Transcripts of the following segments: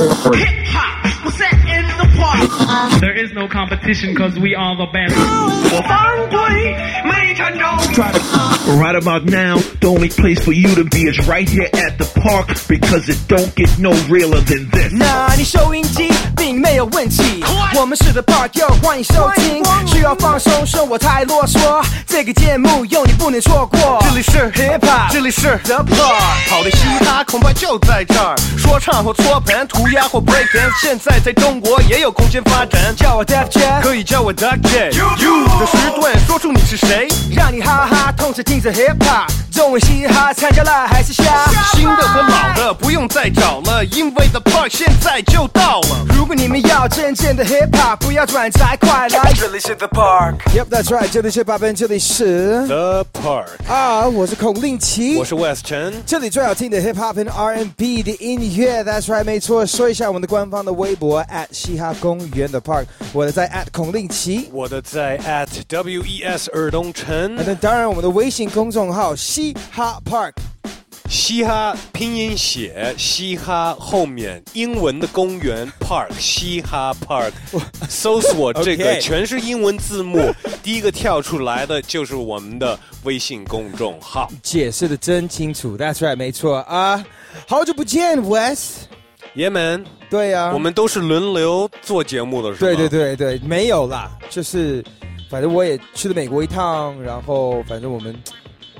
Hip hop was set in the park. There is no competition because we are the best. 我犯规没成功。 Right about now, the only place for you to be is right here at the park because it don't get no realer than this. 那你收音机并没有问题，我们是 The Park，又欢迎收听。需要放松，生活太啰嗦，这个节目有你不能错过。这里是 Hip Hop，这里是 The Park。好的嘻哈恐怕就在这儿，说唱或搓盘、涂鸦或 break dance，现在在中国也有空间发 展。叫我 Def Jam，可以叫我 Duck J。You 的时段，说出你是谁。让你哈哈同时听着 Hip Hop，中文嘻哈参加了还是瞎？新的和老的不用再找了，因为 The Park 现在就到了。如果你们要真正的 Hip Hop，不要转载，快来！这里是 The Park。Yep，that's right，这里是八分，这里是 The Park，啊，我是孔令奇，我是 West 陈。这里最好听的 hip hop 和 R&B 的音乐，That's right，没错。说一下我们的官方的微博 at 嘻哈公园的 Park，我的在 at 孔令奇，我的在 at W E S 尔东城。那当然我们的微信公众号嘻哈 Park，嘻哈拼音写嘻哈后面英文的公园 Park 嘻哈 Park，搜索这个全是英文字幕，第一个跳出来的就是我们的微信公众号。解释的真清楚，That's right，没错啊。好久不见，West。爷们，对呀、我们都是轮流做节目的，是吧？对对对对，没有啦，就是反正我也去了美国一趟，然后反正我们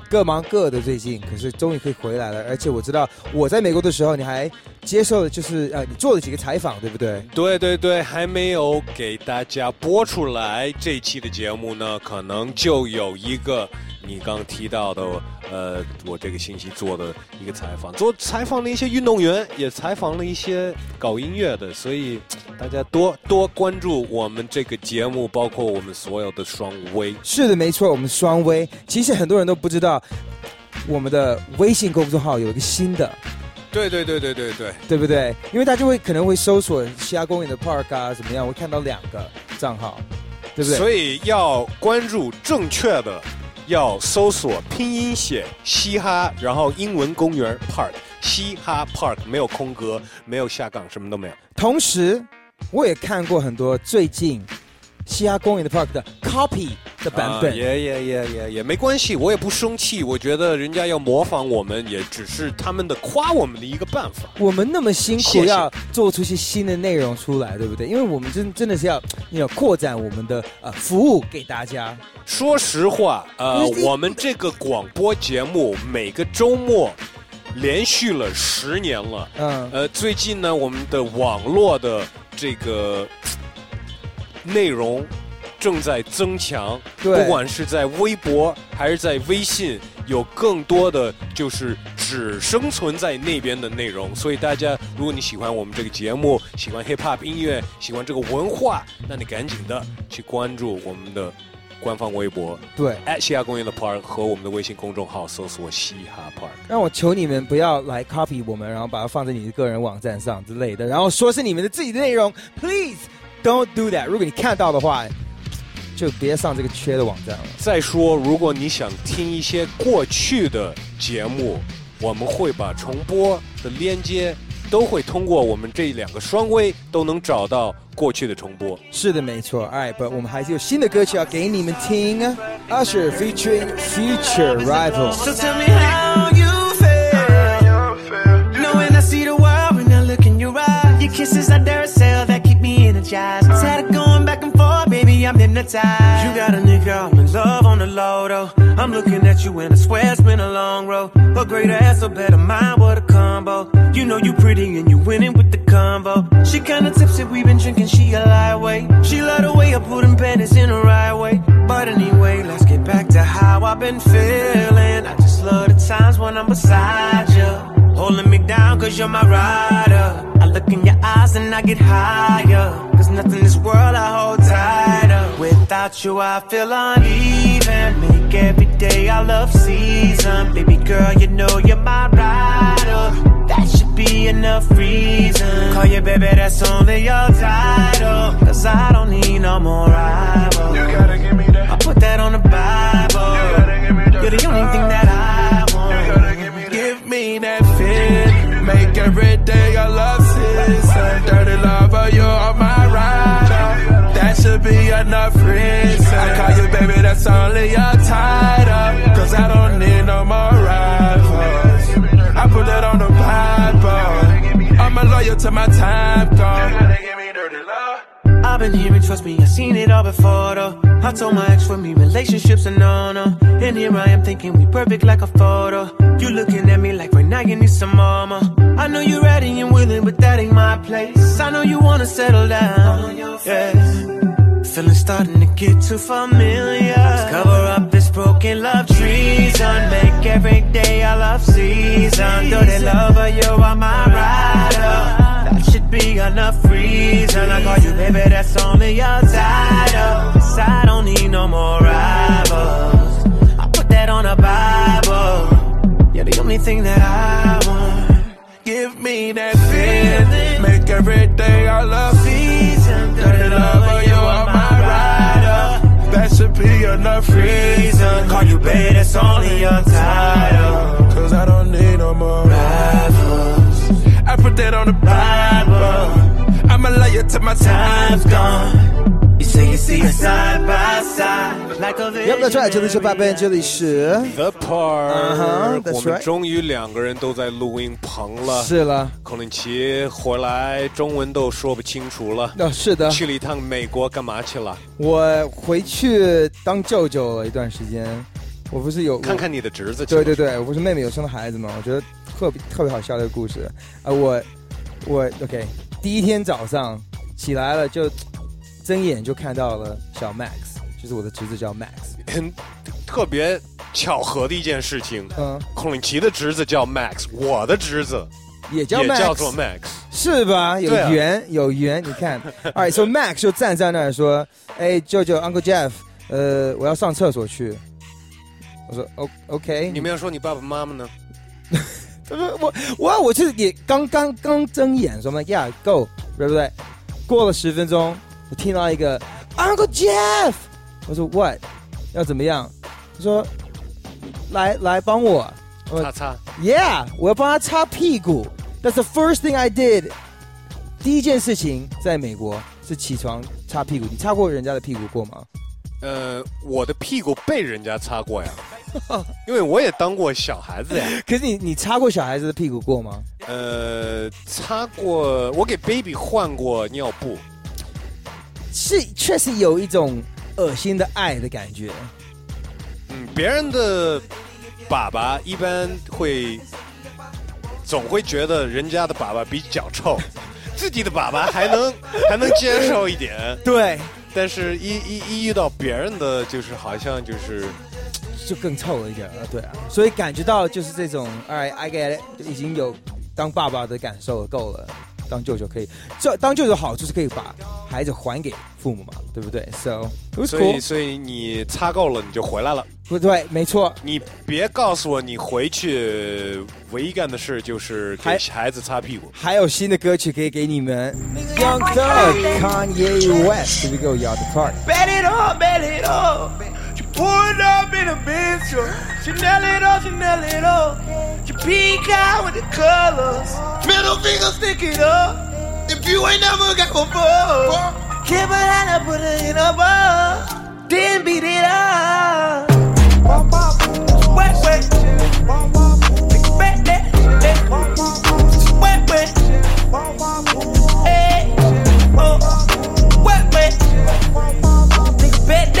各忙各的最近，可是终于可以回来了，而且我知道我在美国的时候，你还接受了就是呃，你做了几个采访，对不对？对对对，还没有给大家播出来这一期的节目呢，可能就有一个你刚提到的，呃，我这个星期做的一个采访，做采访了一些运动员，也采访了一些搞音乐的，所以大家多多关注我们这个节目，包括我们所有的双微。是的，没错，我们双微，其实很多人都不知道，我们的微信公众号有一个新的，对对对对对对，对不对？因为大家会可能会搜索西亚公园的 Park 啊，怎么样？会看到两个账号，对不对？所以要关注正确的，要搜索拼音写嘻哈，然后英文公园 Park 嘻哈 Park 没有空格，没有下岗，什么都没有。同时，我也看过很多最近西亚公园的 Park 的 copy 的版本。啊也也也也也没关系，我也不生气。我觉得人家要模仿我们，也只是他们的夸我们的一个办法。我们那么辛苦要做出一些新的内容出来，对不对？因为我们真真的是要要扩展我们的呃服务给大家。说实话，呃，我们这个广播节目每个周末连续了十年了。嗯，呃，最近呢，我们的网络的这个内容正在增强，对不管是在微博还是在微信，有更多的就是只生存在那边的内容。所以大家，如果你喜欢我们这个节目，喜欢 hip hop 音乐，喜欢这个文化，那你赶紧的去关注我们的官方微博对，西亚公园的 Park 和我们的微信公众号，搜索嘻哈 Park。让我求你们不要来 copy 我们，然后把它放在你的个人网站上之类的，然后说是你们的自己的内容，please don't do that。如果你看到的话，就别上这个缺的网站了。再说，如果你想听一些过去的节目，我们会把重播的链接都会通过我们这两个双微都能找到过去的重播。是的，没错。Alright，不，我们还是有新的歌曲要给你们听。Usher featuring Future Rival。Hypnotized. You got a nigga, I'm in love on the low though. I'm looking at you and I swear it's been a long road. A great ass, a better mind, what a combo. You know you pretty and you winning with the combo. She kinda tipsy, we been drinking, she a lightweight. She love the way I put them panties in the right way. But anyway, let's get back to how I've been feeling. I just love the times when I'm beside you. Holding me down cause you're my rider. I look in your eyes and I get higher. Cause nothing in this world I hold tighter. Without you, I feel uneven. Make every day I love season. Baby girl, you know you're my rider. That should be enough reason. Call you baby, that's only your title. Cause I don't need no more rival. You gotta give me that. I put that on the Bible. You gotta give me that. You're the only thing that I want. You gotta give me that. Give me that fit. Make every day I love season. Dirty lover, you're my rider. That should be enough that's only your title. Cause I don't need no more rivals. I put that on the Bible. I'm a loyal to my time, gone. I've been hearing, trust me, I've seen it all before though. I told my ex for me, relationships are no no. And here I am thinking we perfect like a photo. You looking at me like right now you need some mama. I know you're ready and willing, but that ain't my place. I know you wanna settle down. on your Yeah. Feeling starting to get too familiar. Let's cover up this broken love treason. Make every day our love season. love lover, you are my rider. That should be enough reason. I call you baby, that's only your title. 'Cause I don't need no more rivals. I put that on a Bible. You're the only thing that I want. Give me that feeling. Make every day our love Season, Dirty lover, you are be enough reason. Call you baby, that's only your title. Cause I don't need no more Rivals. I put that on the Bible. I'ma lay it to my time's gone. Like a Yep, that's right，这里是八 Ben，这里是 The Part，、Uh-huh, 我们终于两个人都在录音棚了。是了，孔令奇回来，中文都说不清楚了。哦，是的，去了一趟美国，干嘛去了？我回去当舅舅了一段时间，我不是有看。看你的侄子。对对对，我不是妹妹有生了孩子吗？我觉得特别特别好笑的故事啊、我我 OK，第一天早上起来了就睁眼就看到了小 Max，就是我的侄子叫 Max，很特别巧合的一件事情。嗯，孔令奇的侄子叫 Max，我的侄子也叫也 Max，叫做 Max。是吧？有对啊缘、有缘，你看，Alright，so Max 就站在那儿说：“哎，舅舅 Uncle Jeff，呃，我要上厕所去。”我说：“O OK。”你们要说你爸爸妈妈呢？他说我我我就是也刚刚刚睁眼，说嘛，Yeah go，对不对？过了十分钟，我听到一个 Uncle Jeff，我说 What？要怎么样？他说来来帮我我擦擦，，Yeah，我要帮他擦屁股。That's the first thing I did。第一件事情在美国是起床擦屁股。你擦过人家的屁股过吗？呃，我的屁股被人家擦过呀，因为我也当过小孩子呀。可是你你擦过小孩子的屁股过吗？呃，擦过，我给 baby 换过尿布。是确实有一种恶心的爱的感觉。嗯，别人的粑粑一般会总会觉得人家的粑粑比较臭，自己的粑粑还能 还能接受一点，对，但是一一一遇到别人的，就是好像就是就更臭了一点了，对啊，所以感觉到就是这种哎 I get it，已经有当爸爸的感受够了，当舅舅可以，这当舅舅好处是可以把孩子还给父母嘛，对不对？So 所以所以你擦够了你就回来了。不对，没错，你别告诉我你回去唯一干的事就是给孩子擦屁股。还有新的歌曲可以给你们，Young Thug Kanye West，Here we go, y'all the park。Pour up in a bitch. Chanel it up, Chanel it up. You peek out with the colors. Middle finger stick it up. If you ain't never got one before, keep it out and put it in a bar. Then beat it up. Wet, wet. Bet that. Wet, wet. Hey. Oh. Wet, wet. Bet that,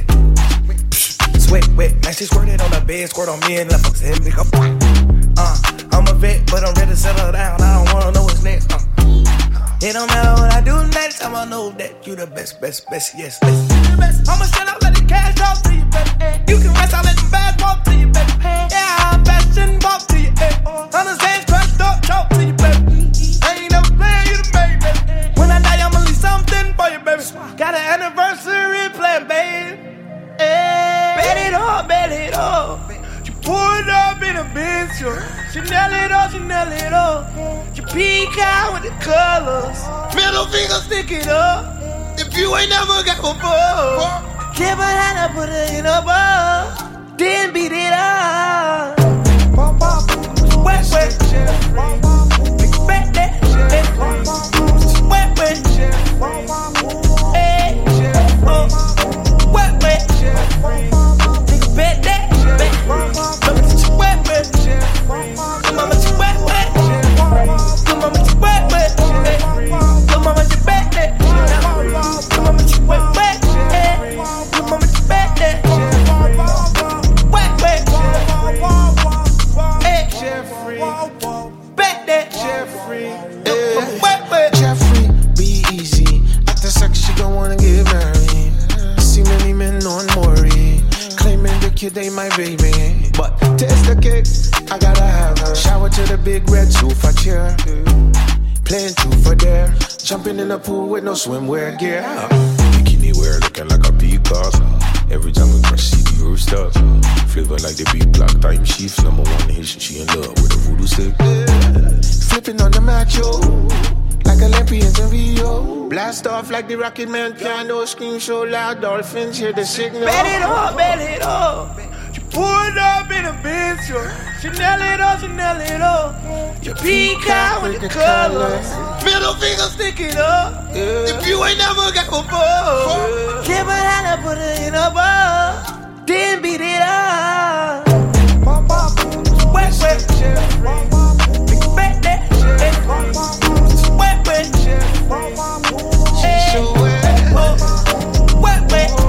Wet, wet. Mama get you wet, wet. Eh. Mama get you wet, wet. Mama get you wet, wet. Eh. Mama get you wet, wet. Wet, wet. Eh. Bet that. Look, mama, wet, wet. Bet that, cause I'm 75%. That little mama got some wet, wet. Sweat wet, man, she squirted on the bed, squirt on me and left us in big. Uh, I'm a vet, but I'm ready to settle down. I don't wanna know what's next. Uh. It don't matter what I do next time, I know that you the best, best, best, yes. yes. I'ma shut up, let the cash talk to you, baby. You can rest, I'll let the bad walk to you, baby. Yeah, I'm fashion walk to you, baby. Understand, crushed up, talk to you, baby. I ain't never playing you the baby. When I die, I'ma leave something for you, baby. Got an anniversary plan, baby. It up, bet it up. You pulled up in a Benz. Chanel it up, Chanel it up. You peek out with the colors. Middle finger stick it up. If you ain't never got one for, give her hand up, put it in a bar. Then beat it up. Wet, wet. Fat that. Wet, wet. Hey. Oh. The big red sofa chair. Playing truth for dare. Jumping in the pool with no swimwear gear. Bikini wear looking like a peacock. Every time we crush the rooster. Flavor like the beat black time sheets. Number one hit, she in love with a voodoo stick. Flipping on the macho. Like Olympians in Rio. Blast off like the Rocket Man piano. Scream so loud, dolphins hear the signal. Bet it up, bet it up. Pulled up in a Benz, yo. Chanel it up, Chanel it up. You peek out with the colors. Middle finger sticking it up. If you ain't never got one for, give her hand up, put her in a bar. Then beat it up. Wet, wet. Fat that. Wet, wet. Hey. Wet, wet.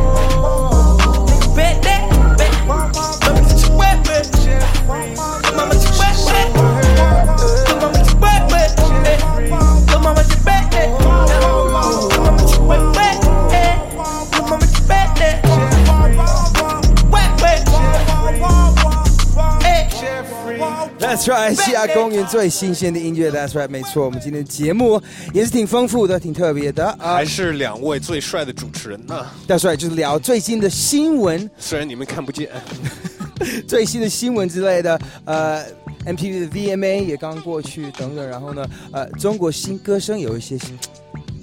That's right，西雅公园最新鲜的音乐，That's right，没错，我们今天的节目也是挺丰富的，挺特别的。啊还。是两位最帅的主持人呢、That's right，就是聊最新的新闻，虽然你们看不见，最新的新闻之类的，呃，MTV 的 VMA 也刚过去，等等，然后呢，呃，中国新歌声有一些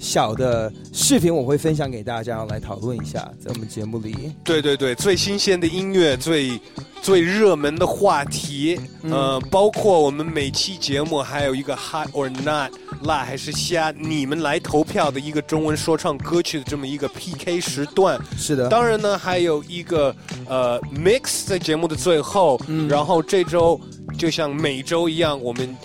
小的视频，我会分享给大家来讨论一下，在我们节目里。对对对，最新鲜的音乐，最最热门的话题，呃，包括我们每期节目还有一个 hot or not 辣还是虾，你们来投票的一个中文说唱歌曲的这么一个 PK 时段。是的，当然呢，还有一个呃 mix 在节目的最后，嗯然后这周就像每周一样，我们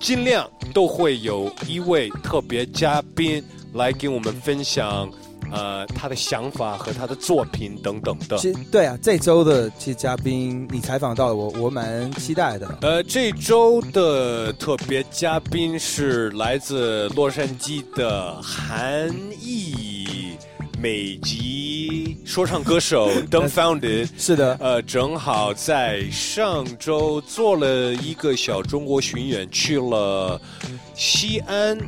尽量都会有一位特别嘉宾来给我们分享。呃，他的想法和他的作品等等的。其实对啊，这周的其实嘉宾你采访到了我，我蛮期待的。呃，这周的特别嘉宾是来自洛杉矶的韩裔美籍说唱歌手 Dumbfounded。是的，呃，正好在上周做了一个小中国巡演，去了西安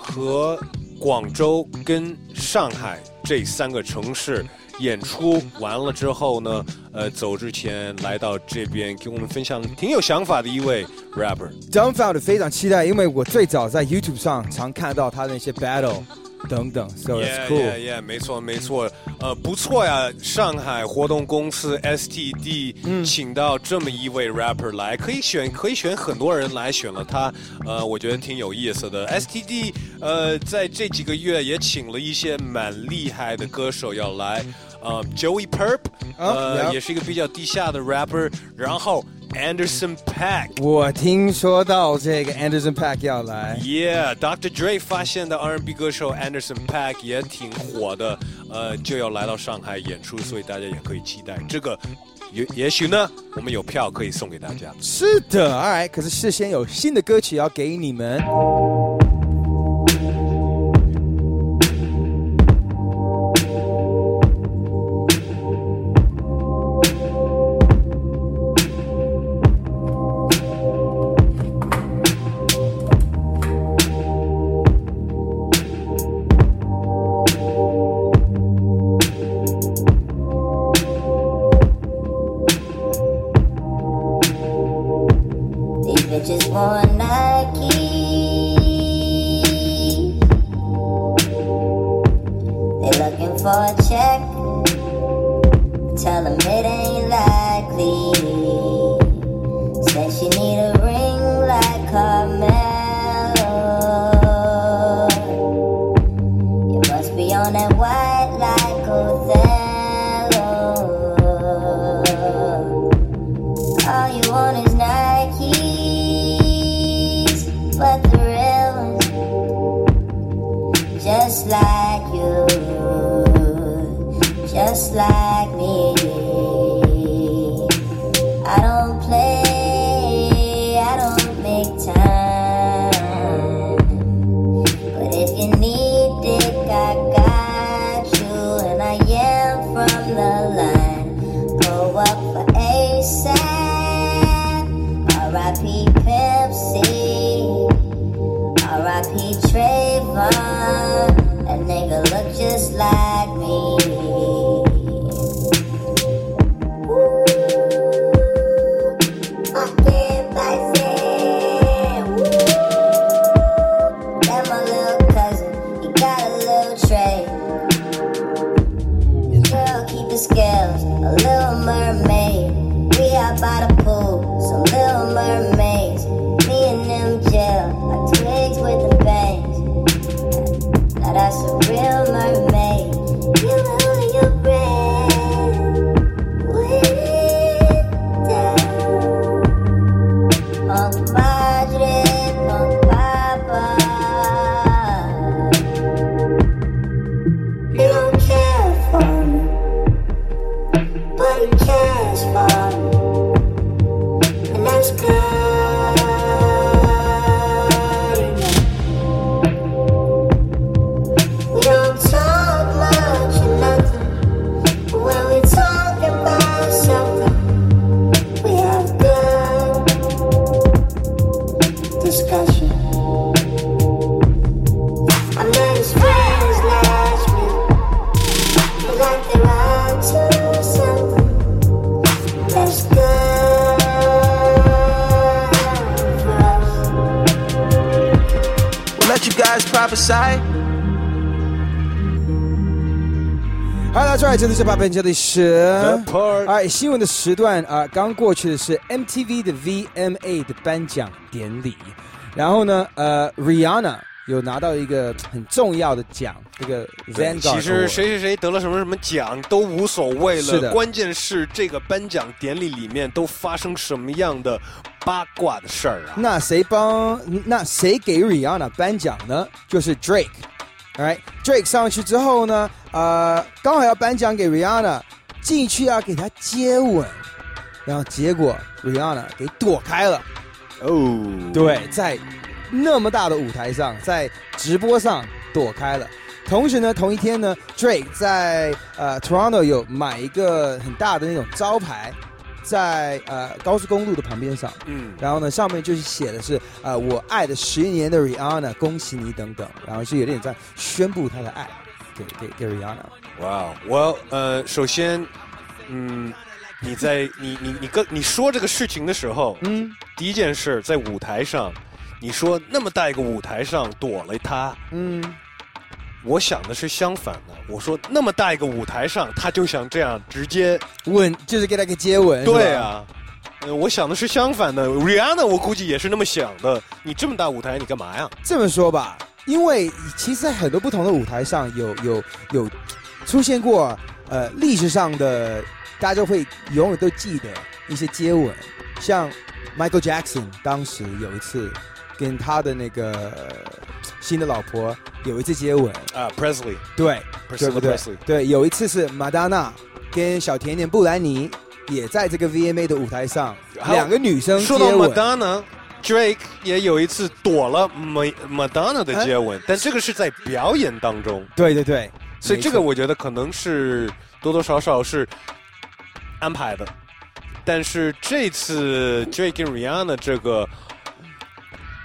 和广州跟上海这三个城市演出完了之后呢，呃，走之前来到这边给我们分享挺有想法的一位 rapper。Dumbfounded 非常期待，因为我最早在 YouTube 上常看到他的那些 battle 等等，so it's Yeah, cool。yeah, yeah，没错，没错，呃，不错呀。上海活动公司 STD、请到这么一位 rapper 来，可以选，可以选很多人来，选了他，呃，我觉得挺有意思的。STD 呃，在这几个月也请了一些蛮厉害的歌手要来，呃，Joey Perp，呃，yeah 也是一个比较地下的 rapper，然后 Anderson Pack。我听说到这个 Anderson Pack 要来，Yeah，Dr. Dre 发现的 R&B 歌手 Anderson Pack 也挺火的，呃，就要来到上海演出，所以大家也可以期待这个。也也许呢，我们有票可以送给大家。是的，Alright，可是事先有新的歌曲要给你们。是把本这里是哎，新闻的时段啊，刚过去的是 MTV 的 VMA 的颁奖典礼，然后呢，呃，Rihanna 有拿到一个很重要的奖，这个 Vanguard 其实谁谁谁得了什么什么奖都无所谓了是的了，关键是这个颁奖典礼里面都发生什么样的八卦的事儿啊？那谁帮？那谁给 Rihanna 颁奖呢？就是 Drake。Alright，Drake 上去之后呢，呃，刚好要颁奖给 Rihanna，进去要给她接吻，然后结果 Rihanna 给躲开了。哦，对，在那么大的舞台上，在直播上躲开了。同时呢，同一天呢，Drake 在呃 Toronto 有买一个很大的那种招牌，在呃高速公路的旁边上，嗯，然后呢上面就是写的是呃我爱的十年的 Rihanna，恭喜你等等，然后是有点在宣布他的爱给给给 Rihanna。哇，我呃，首先，嗯，你在你你你跟你说这个事情的时候，嗯，第一件事在舞台上，你说那么大一个舞台上躲了他，嗯，我想的是相反的，我说那么大一个舞台上，他就想这样直接，吻就是给他个接吻，对，啊。呃，我想的是相反的，Rihanna 我估计也是那么想的。你这么大舞台，你干嘛呀？这么说吧，因为其实在很多不同的舞台上有有有出现过呃历史上的，大家就会永远都记得一些接吻，像 Michael Jackson 当时有一次跟他的那个呃新的老婆有一次接吻，啊，Presley，对对不对 Presley？对，有一次是 Madonna 跟小甜甜布兰妮也在这个 VMA 的舞台上，两个女生接说到吻。Madonna。Drake 也有一次躲了 Ma- Madonna 的接吻，但这个是在表演当中，对对对，所以这个我觉得可能是多多少少是安排的。但是这次 Drake 跟 Rihanna 这个，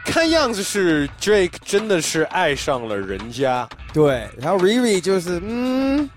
看样子是 Drake 真的是爱上了人家。对，然后 Riri 就是嗯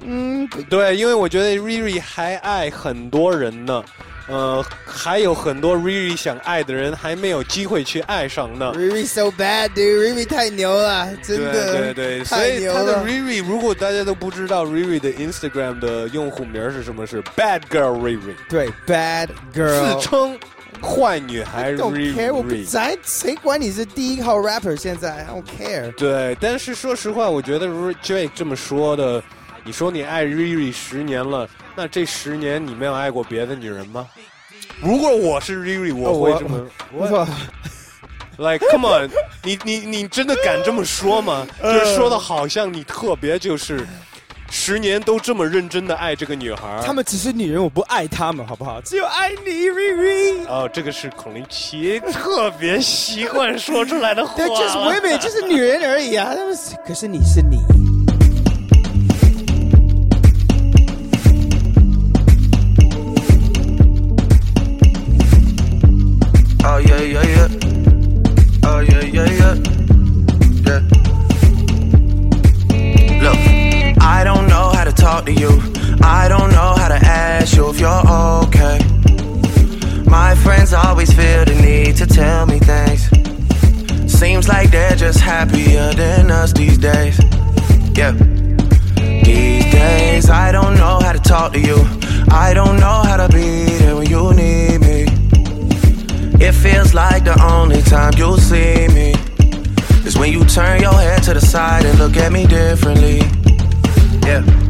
嗯，对，因为我觉得 Riri 还爱很多人呢。呃，还有很多 Riri 想爱的人还没有机会去爱上呢。Riri so bad, dude. Riri 太牛了，真的。对对，所太以他的。Riri，如果大家都不知道 Riri 的 Instagram 的用户名是什么，是 Bad Girl Riri，对，bad girl。自称坏女孩 Don't care，我不 Riri。在，谁管你是第一号 rapper？现在 I don't care。对，但是说实话，我觉得 R- Drake 这么说的，你说你爱 Riri 十年了，那这十年你没有爱过别的女人吗？如果我是 Riri，我会这么。我说 Like, come on，你你你真的敢这么说吗？就是说的好像你特别就是十年都这么认真的爱这个女孩儿。他们只是女人，我不爱他们，好不好？只有爱你，Riri。哦，这个是孔令奇特别习惯说出来的话。对，就是 women，就是女人而已啊。他们是可是你是你。Oh yeah, yeah, yeah. Talk to you. I don't know how to ask you if you're okay. My friends always feel the need to tell me things. Seems like they're just happier than us these days. Yeah. These days, I don't know how to talk to you. I don't know how to be there when you need me. It feels like the only time you'll see me is when you turn your head to the side and look at me differently. Yeah.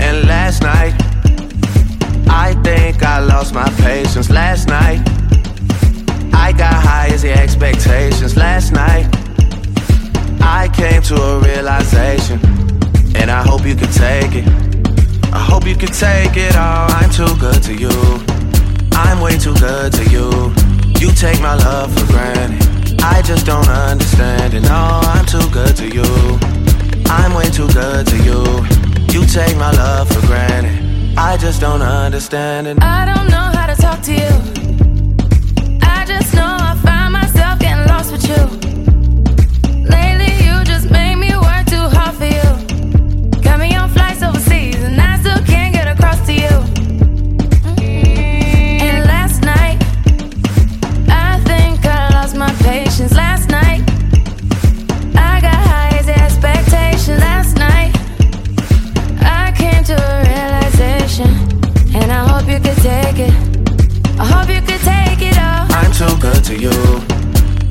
And last night, I think I lost my patience. Last night, I got high as the expectations. Last night, I came to a realization, and I hope you can take it. I hope you can take it all. I'm too good to you. I'm way too good to you. You take my love for granted. I just don't understand it. No, I'm too good to you. I'm way too good to you. You take my love for granted. I just don't understand it. I don't know how to talk to you. Take it. I hope you could take it all. I'm too good to you.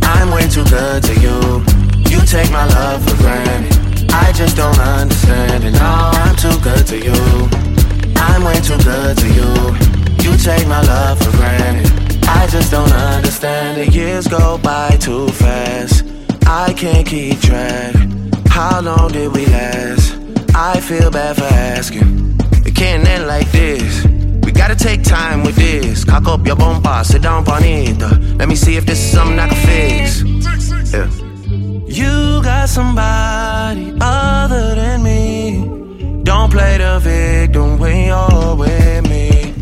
I'm way too good to you. You take my love for granted. I just don't understand it. No, I'm too good to you. I'm way too good to you. You take my love for granted. I just don't understand it. Years go by too fast. I can't keep track. How long did we last? I feel bad for asking. It can't end like this. Gotta take time with this. Cock up your bumper, sit down, bonita. Let me see if this is something I can fix. Yeah. You got somebody other than me. Don't play the victim when you're with me.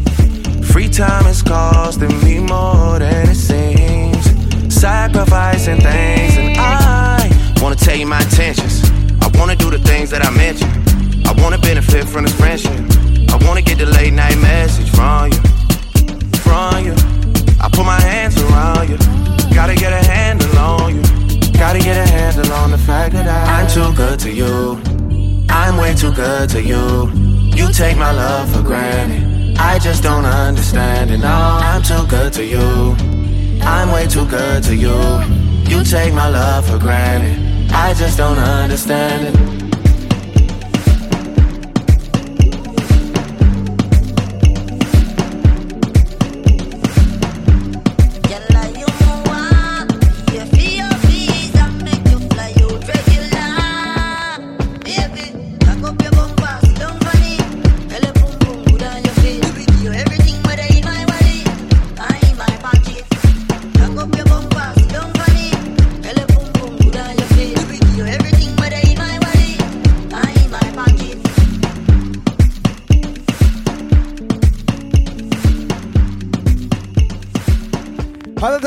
Free time is costing me more than it seems. Sacrificing things, and I wanna tell you my intentions. I wanna do the things that I mentioned. I wanna benefit from this friendship. I wanna get the late night message from you, from you. I put my hands around you. Gotta get a handle on you. Gotta get a handle on the fact that I, I'm too good to you. I'm way too good to you. You take my love for granted. I just don't understand it. No, I'm too good to you. I'm way too good to you. You take my love for granted. I just don't understand it.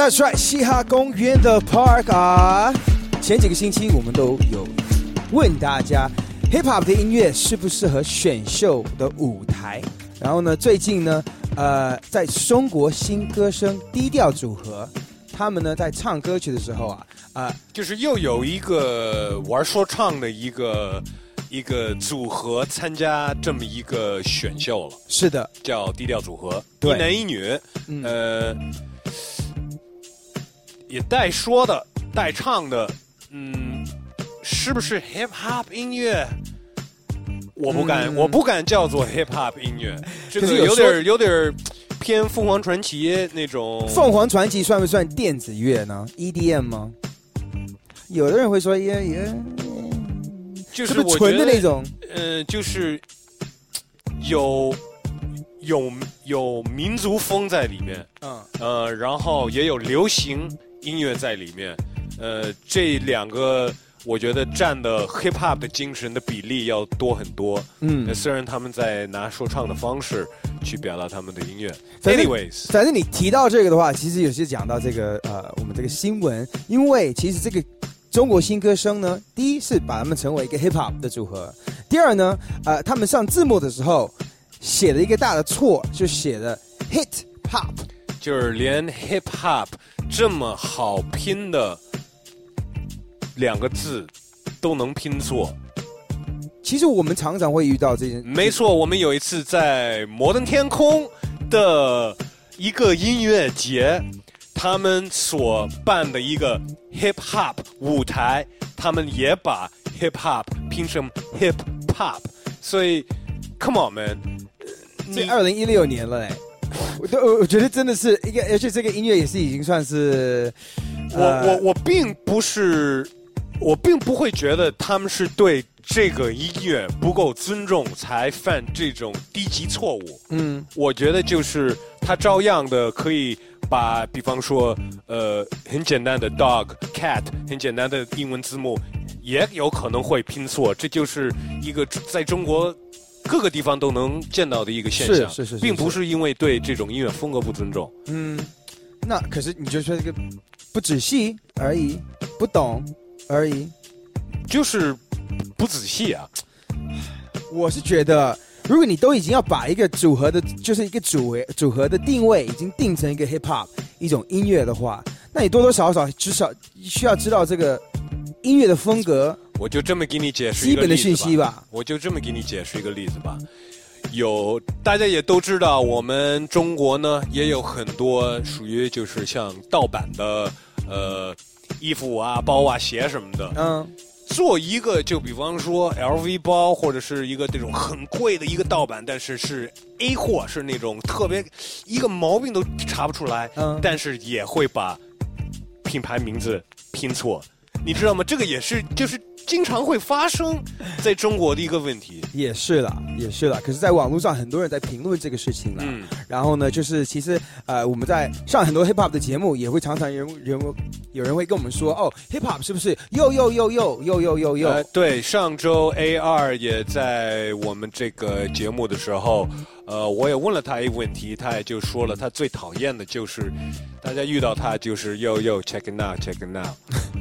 Right，嘻哈公园的 Park 啊。前几个星期我们都有问大家，Hip Hop 的音乐适不适合选秀的舞台？然后呢，最近呢，呃，在中国新歌声低调组合，他们呢在唱歌曲的时候啊，啊、就是又有一个玩说唱的一个一个组合参加这么一个选秀了，是的，叫低调组合，一男一女，嗯。呃，也带说的带唱的，嗯，是不是 hip hop 音乐？我不敢，嗯我不敢叫做 hip hop 音乐，这个有点儿有点儿偏凤凰传奇那种。凤凰传奇算不算电子乐呢？EDM 吗？有的人会说也也，就是纯的那种？呃，就是有有有民族风在里面，嗯，呃，然后也有流行音乐在里面，呃，这两个我觉得占的 hip hop 的精神的比例要多很多。嗯。呃虽然他们在拿说唱的方式去表达他们的音乐，anyways，反正你提到这个的话，其实有些讲到这个呃，我们这个新闻，因为其实这个中国新歌声呢，第一是把他们成为一个 hip hop 的组合，第二呢，呃，他们上字幕的时候写了一个大的错，就写的 hit hop，就是连 hip hop 这么好拼的两个字都能拼错。其实我们常常会遇到这件，没错，我们有一次在摩登天空的一个音乐节，他们所办的一个 hip hop 舞台，他们也把 hip hop 拼成 hip hop，所以 come on man，这二零一六年了哎，我都我我觉得真的是一个，而且这个音乐也是已经算是，我呃我我并不是，我并不会觉得他们是对这个音乐不够尊重才犯这种低级错误。嗯，我觉得就是他照样的可以把，比方说，呃，很简单的 dog、cat，很简单的英文字幕，也有可能会拼错，这就是一个在中国各个地方都能见到的一个现象，是是并不是因为对这种音乐风格不尊重。嗯，那可是你就说这个不仔细而已，不懂而已。就是不仔细啊。我是觉得，如果你都已经要把一个组合的，就是一个组合组合的定位已经定成一个 hip hop 一种音乐的话，那你多多少少至少需要知道这个音乐的风格，我就这么给你解释一基本的个例子讯息吧。我就这么给你解释一个例子吧。有大家也都知道，我们中国呢也有很多属于就是像盗版的呃衣服啊、包啊、鞋什么的。嗯，做一个就比方说 LV 包或者是一个这种很贵的一个盗版，但是是 A 货，是那种特别一个毛病都查不出来，嗯但是也会把品牌名字拼错，你知道吗？这个也是就是经常会发生在中国的一个问题。也是啦，也是啦。可是，在网络上很多人在评论这个事情啦。嗯，然后呢，就是其实呃，我们在上很多 hip hop 的节目，也会常常有人人有人会跟我们说，哦，hip hop 是不是又又又又又又又又？呃，对，上周 A 二也在我们这个节目的时候，呃，我也问了他一个问题，他也就说了，他最讨厌的就是大家遇到他就是又又 check it out check it out。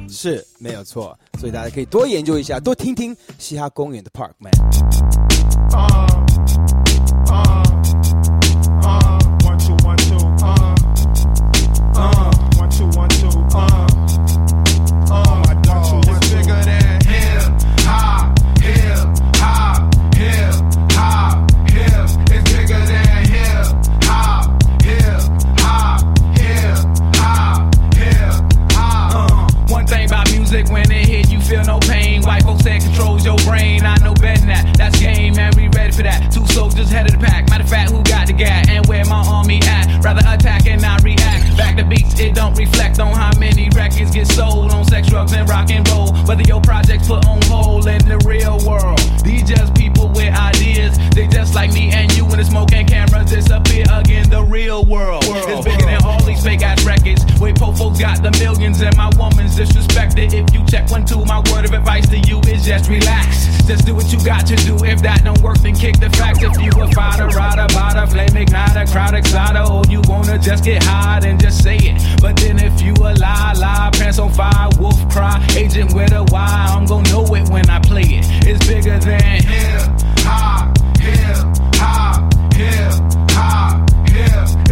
是没有错，所以大家可以多研究一下，多听听嘻哈公园的 Park Man。And rock and roll. Whether your projects put on hold in the real world. These just people with ideas. They just like me and you when the smoke and cameras disappear again. The real world is bigger than fake ass records. Wait, po folks got the millions and my woman's disrespected. If you check one, two, my word of advice to you is just relax. Just do what you got to do. If that don't work, then kick the facts. If you a fighter, rider, bada, flame igniter, crowd exciter, or you wanna just get high, then just say it. But then if you a lie, lie, pants on fire, wolf cry, agent with a Y, I'm gonna know it when I play it. It's bigger than hip hop, hip hop, hip hop, hip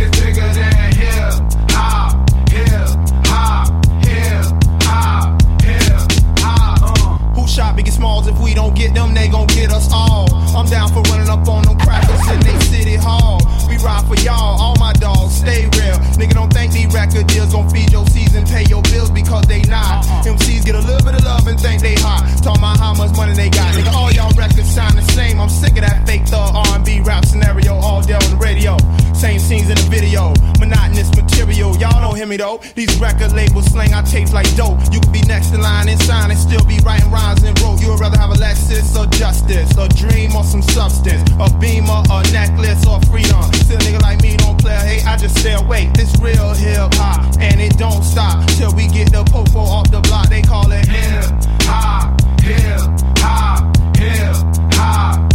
Get smalls, if we don't get them, they gon' get us all. I'm down for running up on them crackers and they city hall. We ride for y'all, all my dogs, stay real. Nigga, don't think these record deals gon' feed your season, pay your bills because they not. Uh-uh. MCs get a little bit of love and think they hot. Talk about how much money they got. Nigga, all y'all records sound the same. I'm sick of that fake thug R&B rap scenario all day on the radio. Same scenes in the video, monotonous material. Y'all don't hear me though. These record labels slang our tapes like dope. You could be next in line and sign and still be writing rhymes and rope. You would rather have a Lexus or justice, a dream or some substance, a beamer, a necklace or freedom. Still nigga like me don't play. Hey, I just stay awake. This real hip hop and it don't stop till we get the popo off the block. They call it hip hop, hip hop, hip hop,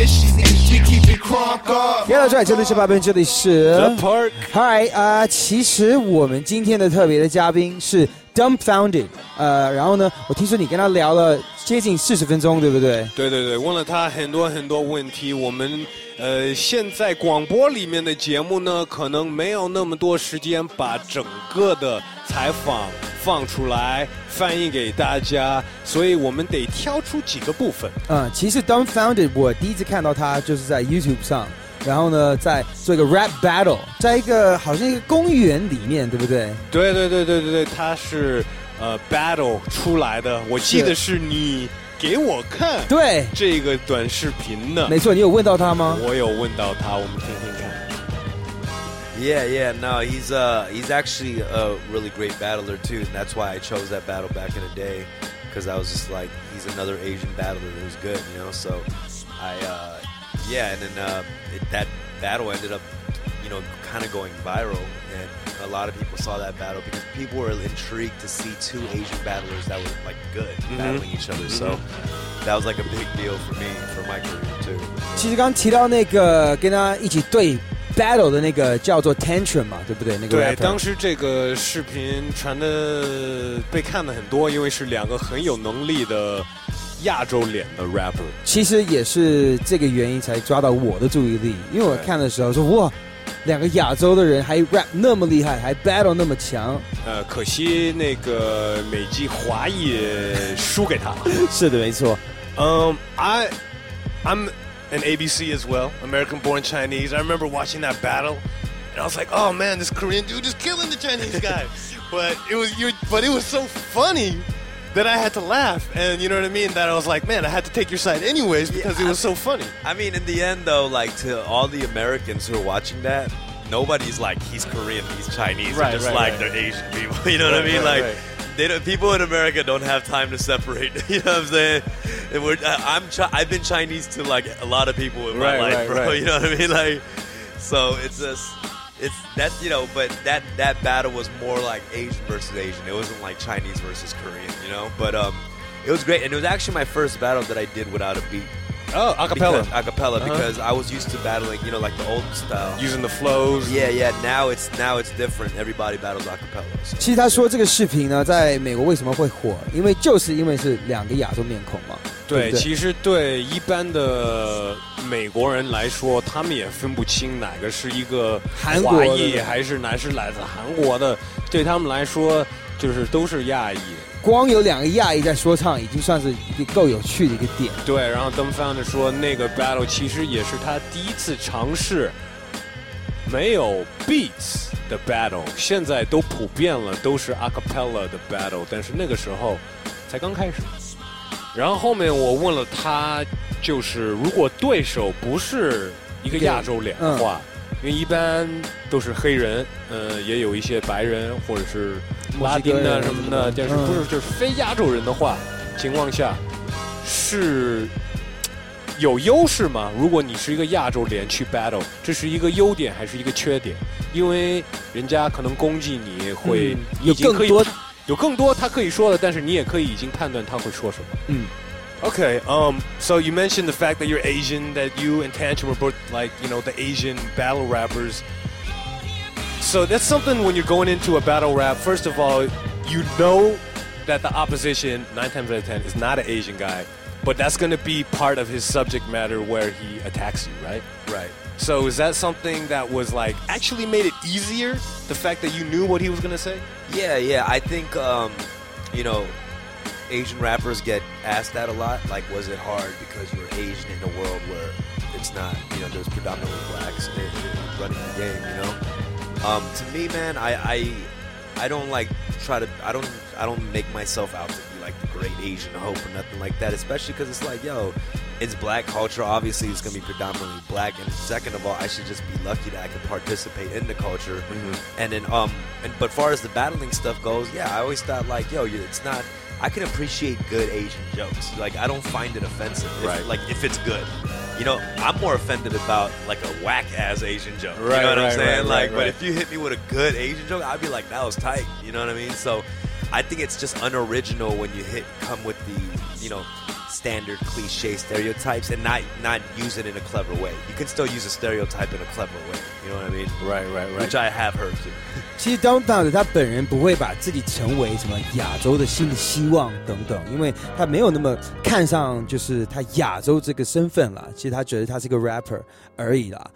欢迎来到这里是八分，这里是 The Park。Hi 啊、其实我们今天的特别的嘉宾是 Dumbfounded，呃，然后呢，我听说你跟他聊了接近四十分钟，对不对？对对对，问了他很多很多问题。我们呃，现在广播里面的节目呢，可能没有那么多时间把整个的采访放出来，翻译给大家，所以我们得挑出几个部分。嗯，其实 Dumbfounded 我第一次看到他就是在 YouTube 上，然后呢，在做一个 rap battle，在一个好像一个公园里面，对不对？对对对对对对，他是呃 battle 出来的，我记得是你给我看对，这个短视频的。没错，你有问到他吗？我有问到他，我们听听看。Yeah, yeah, no, he's uh he's actually a really great battler too, and that's why I chose that battle back in the day, because I was just like he's another Asian battler who's good, you know. So I uh yeah, and then uh, it, that battle ended up, you know, kind of going viral, and a lot of people saw that battle because people were intrigued to see two Asian battlers that were like good battling each other. So that was like a big deal for me for my career too. 其实刚刚提到那个跟他一起对 battle 的那个叫做 Tantrum 嘛，对不对？那个对， rapper 当时这个视频传的被看的很多，因为是两个很有能力的 亚洲脸的 rapper。其实也是这个原因才抓到我的注意力，因为我看的时候说哇，两个亚洲的人还 rap 那么厉害，还 battle 那么强。呃，可惜那个美籍华裔输给他了。是的，没错。Um, I'm an ABC as well, American-born Chinese. I remember watching that battle, and I was like, "Oh man, this Korean dude is killing the Chinese guy." but it was you, but it was so funny that I had to laugh, and you know what I mean. That I was like, "Man, I had to take your side anyways because it was so funny." I mean, in the end, though, like to all the Americans who are watching that, nobody's like he's Korean, he's Chinese, Right, just right, like right. they're Asian people. You know what I mean? like they don't, people in America don't have time to separate. You know what I'm saying? And we're, I- I'm Chi- I've been Chinese to like a lot of people in my Right, life, bro. You know what I mean? Like, so it's just. It's that you know, but that that battle was more like Asian versus Asian. It wasn't like Chinese versus Korean, you know. But um, it was great, and it was actually my first battle that I did without a beat. Oh, acapella. Because, acapella Uh-huh. because I was used to battling, you know, like the old style. Using the flows. Yeah, yeah. Now it's now it's different. Everybody battles acapella. So. 其实他说这个视频呢，在美国为什么会火？因为就是因为是两个亚洲面孔嘛。对，其实对一般的美国人来说，他们也分不清哪个是一个韩国的华裔还是哪是来自韩国的。对他们来说，就是都是亚裔。光有两个亚裔在说唱，已经算是一个够有趣的一个点。对，然后 Dumbfound 说那个 battle 其实也是他第一次尝试没有 beats 的 battle，现在都普遍了，都是 acapella 的 battle，但是那个时候才刚开始。然后后面我问了他，就是如果对手不是一个亚洲脸的话，因为一般都是黑人，呃，也有一些白人或者是拉丁的什么的，但是不是就是非亚洲人的话，情况下是有优势吗？如果你是一个亚洲脸去 battle，这是一个优点还是一个缺点？因为人家可能攻击你会嗯已经可以有更多有更多他可以说的，但是你也可以已经判断他会说什么。嗯 Okay, um, so you mentioned the fact that you're Asian, that you and Tantrum were both like, you know, the Asian battle rappers. So that's something when you're going into a battle rap, first of all, you know that the opposition, nine times out of ten, is not an Asian guy, but that's going to be part of his subject matter where he attacks you, right? Right. So is that something that was like actually made it easier? The fact that you knew what he was going to say? Yeah, yeah. I think um, you know, Asian rappers get asked that a lot. Like, was it hard because you're Asian in a world where it's not, you know, there's predominantly blacks in, in running the game. You know, um, to me, man, I, I, I don't like try to. I don't. I don't make myself out to be like the great Asian hope or nothing like that. Especially because it's like, yo, it's black culture. Obviously, it's gonna be predominantly black. And second of all, I should just be lucky that I can participate in the culture. And then, um, and but far as the battling stuff goes, yeah, I always thought like, yo, it's not. I can appreciate good Asian jokes. Like, I don't find it offensive. If, Right. Like, if it's good. You know, I'm more offended about like a whack ass Asian joke. you know what I'm saying? right, like, right, but right. if you hit me with a good Asian joke, I'd be like, that was tight. You know what I mean? So, I think it's just unoriginal when you hit come with the, you know, standard cliche stereotypes and not not use it in a clever way. You can still use a stereotype in a clever way. You know what I mean? Right, right, right. Which I have heard too. 其实 Downtown 他本人不会把自己成为什么亚洲的新的希望等等，因为他没有那么看上就是他亚洲这个身份了。其实他觉得他是个 rapper 而已啦。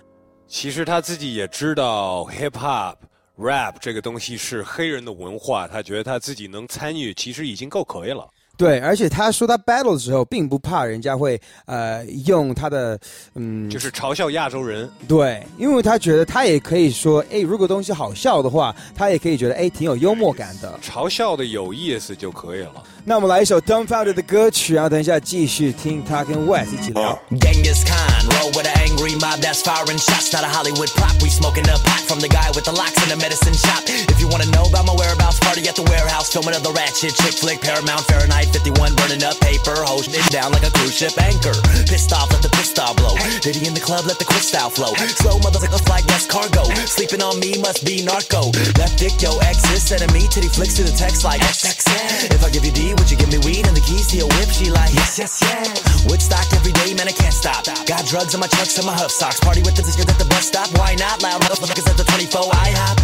其实他自己也知道 hip hop rap 这个东西是黑人的文化，他觉得他自己能参与，其实已经够可以了。对，而且他说他 battle 的时候，并不怕人家会呃用他的嗯，就是嘲笑亚洲人。对，因为他觉得他也可以说，哎，如果东西好笑的话，他也可以觉得哎挺有幽默感的。嘲笑的有意思就可以了。那我们来一首 Dumbfounded 的歌曲，然后等一下继续听他跟 West 一起聊。 Genghis Khan, roll with an angry mob that's firing shots. Not a Hollywood prop. We smoking the pot from the guy with the locks in the medicine shop. If you wanna know about my whereabouts, party at the warehouse, filming of the ratchet chick flick, Paramount, Fahrenheit 51, burning up paper, holding it down like a cruise ship anchor. Pissed off, let the pistol blow. Diddy in the club, let the crystal flow. Slow motherfucker like that's cargo. Sleeping on me must be narco. Left dick, yo, exes, sending me titty flicks to the text like XXX. If I give you D, would you give me weed and the keys to your whip? She like yes, yes, yes. Woodstock every day, man, I can't stop. Got drugs in my trucks and my huff socks. Party with the sisters at the bus stop. Why not? Loud motherfuckers at the 24 IHOP.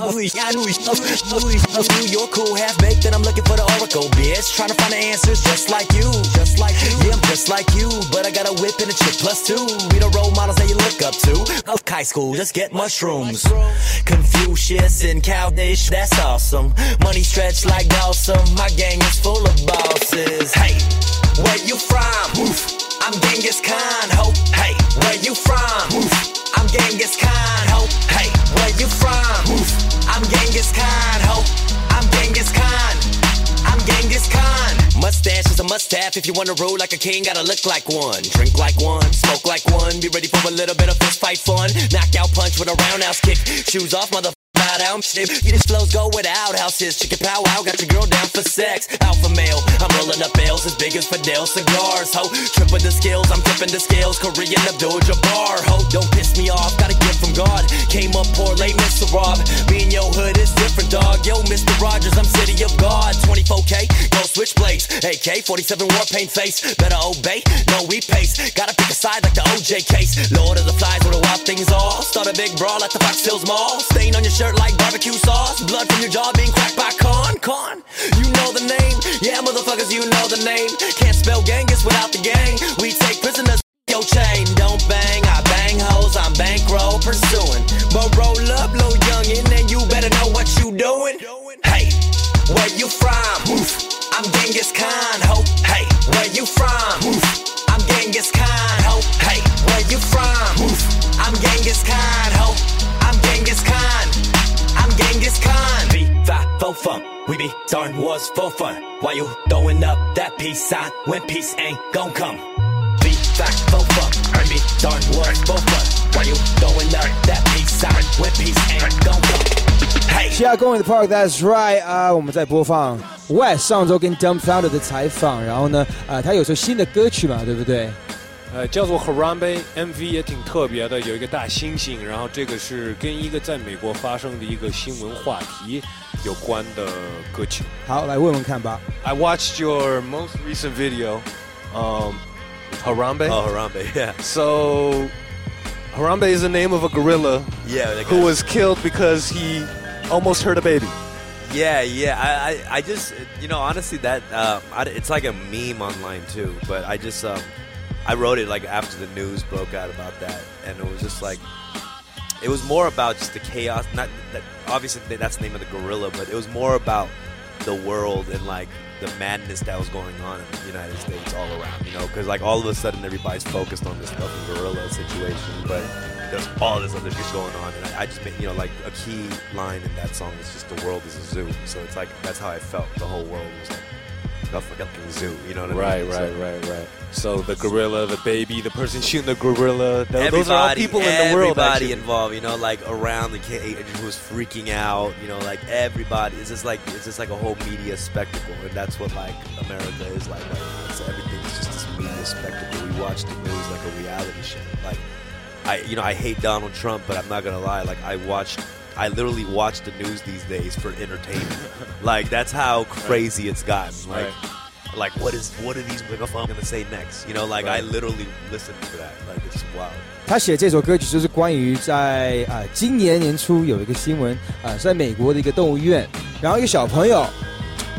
Oh, yeah, York, cool, half baked, and I'm looking for the oracle, bitch. Trying to find the answers just like you, just like you. Yeah, I'm just like you, but I got a whip and a chick plus two. We the role look Oh, high school, just get mushrooms. Confucius and Cowdish, that's awesome. Money stretched like Dawson. My gang is full of bosses. Hey, where you from? I'm Genghis Khan, ho. Hey, where you from? I'm Genghis Khan, ho. Hey, where you from? I'm Genghis Khan, ho. I'm Genghis Khan. I'm Genghis Khan. Mustache is a must have if you wanna roll like a king, gotta look like one. Drink like one, smoke like one, be ready for a little bit of fist fight fun. Knockout punch with a roundhouse kick. Shoes off, mother. Bow down, shit. You just flows go without houses. Chicken pow wow, got your girl down for sex. Alpha male, I'm rolling up bales as big as Fidel cigars. Ho, tripping the skills, I'm tipping the scales. Korean Abdul Jabbar. Ho, don't piss me off, got a gift from God. Came up poor, late Mr. Rob. Me and your hood is different, dog. Yo, Mr. Rogers, I'm city of God. 24K, go switchblades. AK 47 war paint face. Better obey, no we pace. Gotta pick a side like the OJ case. Lord of the flies where the wild things are. Start a big brawl at the Fox Hills Mall. Stain on your shirt like barbecue sauce. Blood from your jaw being cracked by con. Con, you know the name. Yeah, motherfuckers, you know the name. Can't spell Genghis without the gang. We take prisoners. Yo, chain, don't bang. I bang hoes, I'm bankroll pursuing. But roll up, little youngin', and you better know what you doing. Hey, where you from? I'm Genghis Khan, ho. Hey, where you from? I'm Genghis Khan, ho. Hey, where you from? I'm Genghis Khan, ho I'm Genghis Khan. I'm Genghis Khan. Be five, four, fun. We be starting wars for fun. Why you throwing up that peace sign when peace ain't gon' come? Be five, four, fun. Heard me Darn wolves, both run. Why you throwing up that peace sign when peace ain't gon' come? Hey. 下 Going in the Park, That's right 啊、我们在播放 West 上周跟 Dumbfounded 的采访，然后呢，啊、他有首新的歌曲嘛，对不对？ 呃，叫做 Harambe MV 也挺特别的，有一个大猩猩，然后这个是跟一个在美国发生的一个新闻话题有关的歌曲。好，来问问看吧。 I watched your most recent video, um, Harambe. Oh, Harambe, yeah. So, Harambe is the name of a gorilla Yeah, that who guy- was killed because he almost hurt a baby. Yeah, yeah. I, I, I just, you know, honestly, that uh, I, it's like a meme online too. But I just, um, I wrote it like after the news broke out about that, and it was just like, it was more about just the chaos. Not that obviously that's the name of the gorilla, but it was more about the world and like the madness that was going on in the United States all around. You know, because like all of a sudden everybody's focused on this fucking gorilla situation, but there's all this other shit going on. And I, I just you know, like a key line in that song is just the world is a zoo. So it's like that's how I felt. The whole world was like a fucking zoo. You know what I Right, mean? right, So- right, right. So the gorilla, the baby, the person shooting the gorilla, th- those are all people in the world. everybody involved, you know, like around the kid who was freaking out, you know, like everybody. It's just like it's just like a whole media spectacle, and that's what like America is like right now. It's, everything's just this media spectacle. We watch the news like a reality show. Like I, you know, I hate Donald Trump, but I'm not gonna lie. Like I watched, I literally watch the news these days for entertainment. like that's how crazy it's gotten. Like. Like what is what are these motherfuckers gonna say next? You know, like I literally listen to that. Like it's wild. 他写这首歌曲就是关于在啊、今年年初有一个新闻啊、是在美国的一个动物医院，然后一个小朋友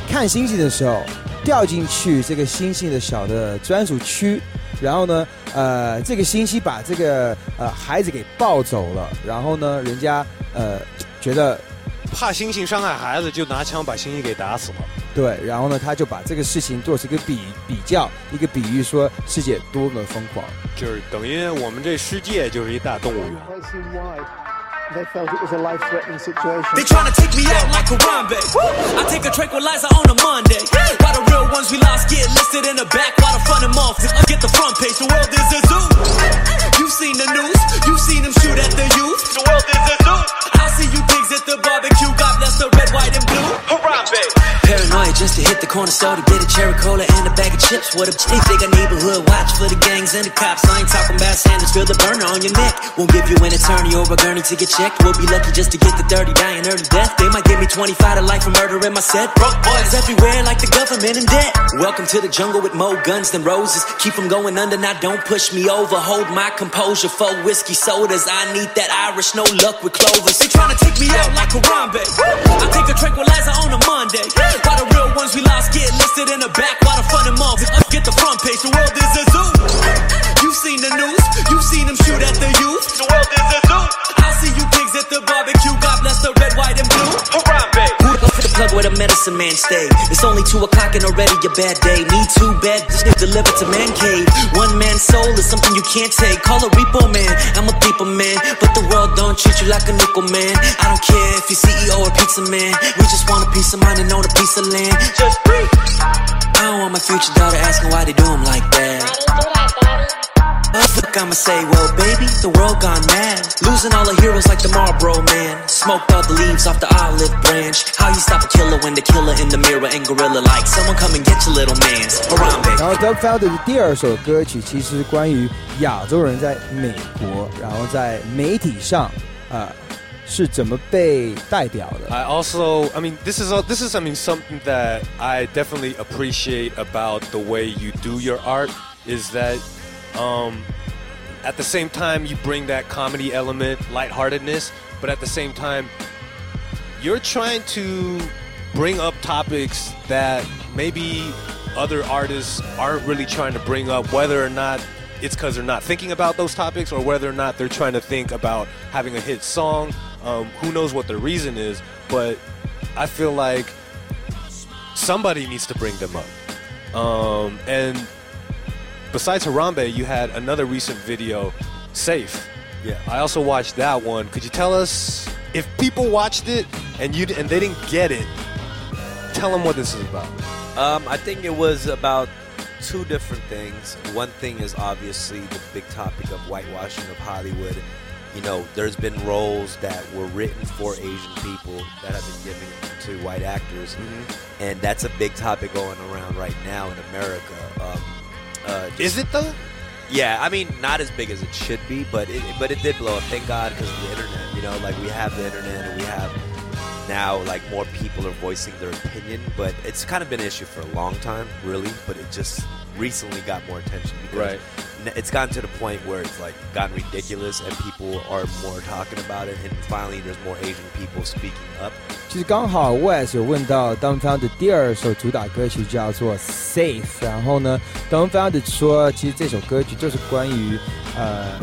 看星星的时候掉进去这个星星的小的专属区，然后呢，呃，这个星星把这个呃孩子给抱走了，然后呢，人家 呃觉得怕猩猩伤害孩子，就拿枪把猩猩给打死了。对，然后呢，他就把这个事情做成一个比比较，一个比喻，说世界多么疯狂。就是等于我们这世界就是一大动物园。They felt it was a life-threatening situation. They tryna take me out like Harambe. I take a tranquilizer on a Monday. Why the real ones we lost get listed in the back? Why the front and off get the front page? The world is a zoo. You've seen the news. You've seen them shoot at the youth. The world is a zoo. I see you pigs at the barbecue. God bless the red, white, and blue. Harambe. Paranoid just to hit the corner store to get a cherry cola and a bag of chips. What a they think a neighborhood watch for the gangs and the cops. I ain't talking about Sanders, feel the burner on your neck. Won't give you an attorney or a gurney to get checked. We'll be lucky just to get the dirty, dying early death. They might give me 25 to life for murder in my set. Broke boys everywhere like the government in debt. Welcome to the jungle with more guns than roses. Keep them going under, now don't push me over. Hold my composure for whiskey sodas. I need that Irish, no luck with clovers. They tryna take me out like Harambe. I take a tranquilizer on a Monday. Why the real ones we lost get listed in the back? Why the front and off get the front page? The world is a zoo. You've seen the news. You've seen them shoot at the youth. The world is a zoo. I see you pigs at the barbecue. God bless the red, white, and blue. Harambe. Who the plug where the medicine man stay? It's only two o'clock and already a bad day. Me too bad. This shit delivered to man cave. One man's soul is something you can't take. Call a repo man. I'm a people man, but the world don't treat you like a nickel man. I don't care if you're CEO or pizza man. We just want a piece of money, not a piece of land. Just breathe. I don't want my future daughter asking why they do 'em like that. Oh, fuck, I'ma say, well, baby, the world gone mad. Losing all the heroes like the Marlboro man. Smoked all the leaves off the olive branch. How you stop a killer when the killer in the mirror and gorilla like someone come and get your little man's Harambe. 然后 Dumbfounded 的第二首歌曲其实关于亚洲人在美国，然后在媒体上啊、 是怎么被代表的。 I also, I mean, this is a, this is, I mean, something that I definitely appreciate about the way you do your art is that, um, at the same time you bring that comedy element, lightheartedness, but at the same time you're trying to bring up topics that maybe other artists aren't really trying to bring up, whether or not it's because they're not thinking about those topics or whether or not they're trying to think about having a hit song. Um, who knows what the reason is, but I feel like somebody needs to bring them up. Um, and besides Harambe, you had another recent video, Safe. Yeah. I also watched that one. Could you tell us if people watched it and you and they didn't get it? Tell them what this is about. Um, I think it was about two different things. One thing is obviously the big topic of whitewashing of Hollywood. You know, there's been roles that were written for Asian people that have been given to white actors, and that's a big topic going around right now in America. Um, uh, Is it though? Yeah, I mean, not as big as it should be, but it, but it did blow up. Thank God because of the internet. You know, like we have the internet and we have now like more people are voicing their opinion. But it's kind of been an issue for a long time, really. But it just recently got more attention because Right. n- it's gotten to the point where it's like gotten ridiculous and people are more talking about it. And finally, there's more Asian people speaking up. 其实刚好 Wes 有问到 Dumbfound 的第二首主打歌曲叫做 Safe，然后呢，Dumbfound 说，其实这首歌曲就是关于呃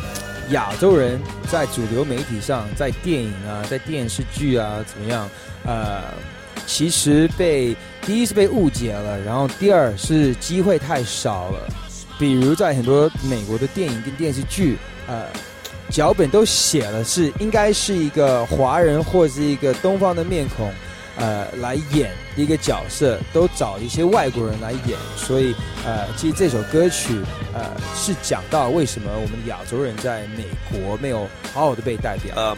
亚洲人在主流媒体上，在电影啊，在电视剧啊怎么样，呃， 其实被第一是被误解了，然后第二是机会太少了，比如在很多美国的电影跟电视剧，呃。脚本都写了是应该是一个华人或是一个东方的面孔，呃，来演一个角色，都找一些外国人来演，所以呃，其实这首歌曲呃是讲到为什么我们亚洲人在美国没有好好的被代表。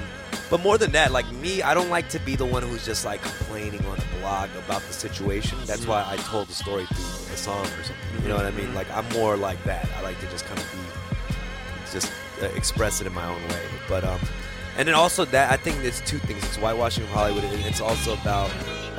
But more than that, like me, I don't like to be the one who's just like complaining on a blog about the situation. That's why I told the story through a song or something. You know what I mean? Like I'm more like that. I like to just kind of be, just uh, express it in my own way. But um, and then also that I think it's two things. It's whitewashing of Hollywood, and it's also about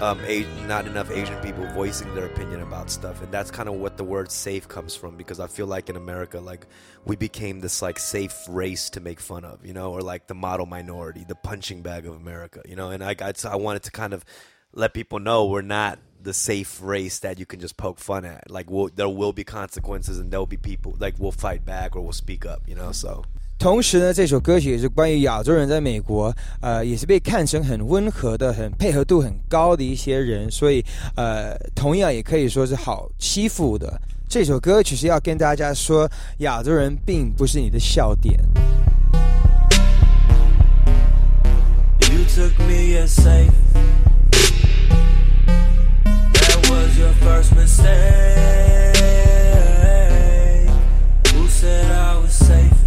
um, not enough Asian people voicing their opinion about stuff, and that's kind of what the word "safe" comes from. Because I feel like in America, like we became this like safe race to make fun of, you know, or like the model minority, the punching bag of America, you know. And I got I wanted to kind of let people know we're not the safe race that you can just poke fun at. Like we'll, there will be consequences, and there'll be people like we'll fight back or we'll speak up, you know. So. 同时呢，这首歌曲也是关于亚洲人在美国，呃，也是被看成很温和的、很配合度很高的一些人，所以呃，同样也可以说是好欺负的。这首歌曲是要跟大家说，亚洲人并不是你的笑点。You took me as safe. That was your first mistake. Who said I was safe?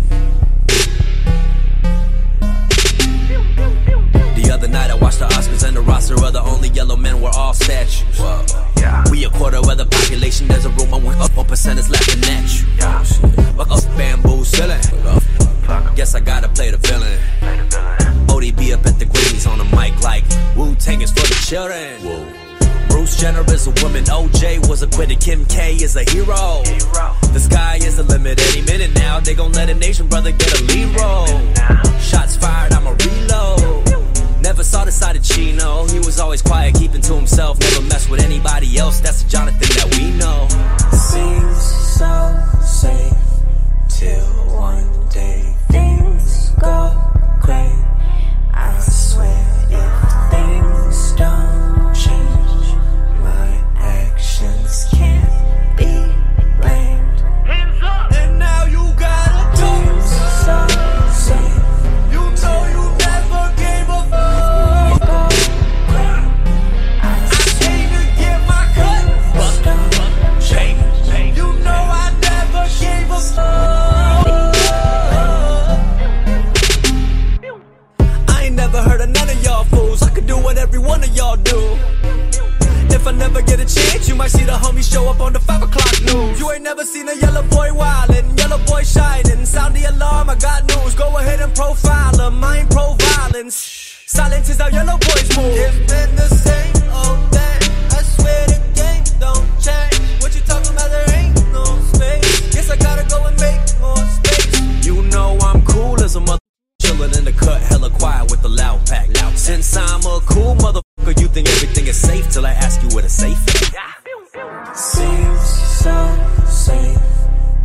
Other night I watched the Oscars and the roster of the only yellow men were all statues. We a quarter of the population, there's a room I went up, one percent is laughing at you. Fuck up bamboo ceiling. Guess I gotta play the villain. ODB up at the Grammys on the mic like Wu Tang is for the children. Bruce Jenner is a woman, OJ was acquitted, Kim K is a hero. The sky is the limit any minute now. They gon' let a nation brother get a lead role. Shots fired, I'ma reload. Never saw the side of Chino. He was always quiet, keeping to himself. Never mess with anybody else. That's the Jonathan that we know. Seems so safe till one day things go great. You might see the homies show up on the 5 o'clock news. You ain't never seen a yellow boy wildin', yellow boy shining. Sound the alarm, I got news. Go ahead and profile 'em. I ain't pro violence. Silence is how yellow boys move. It's been the same old thing. I swear the game don't change. What you talking about? There ain't no space. Guess I gotta go and make more space. You know I'm cool as a mother. Chillin' in the cut, hella quiet with the loud pack. Since I'm a cool motherfucker, you think everything is safe till I ask you where the safe is. Seems so safe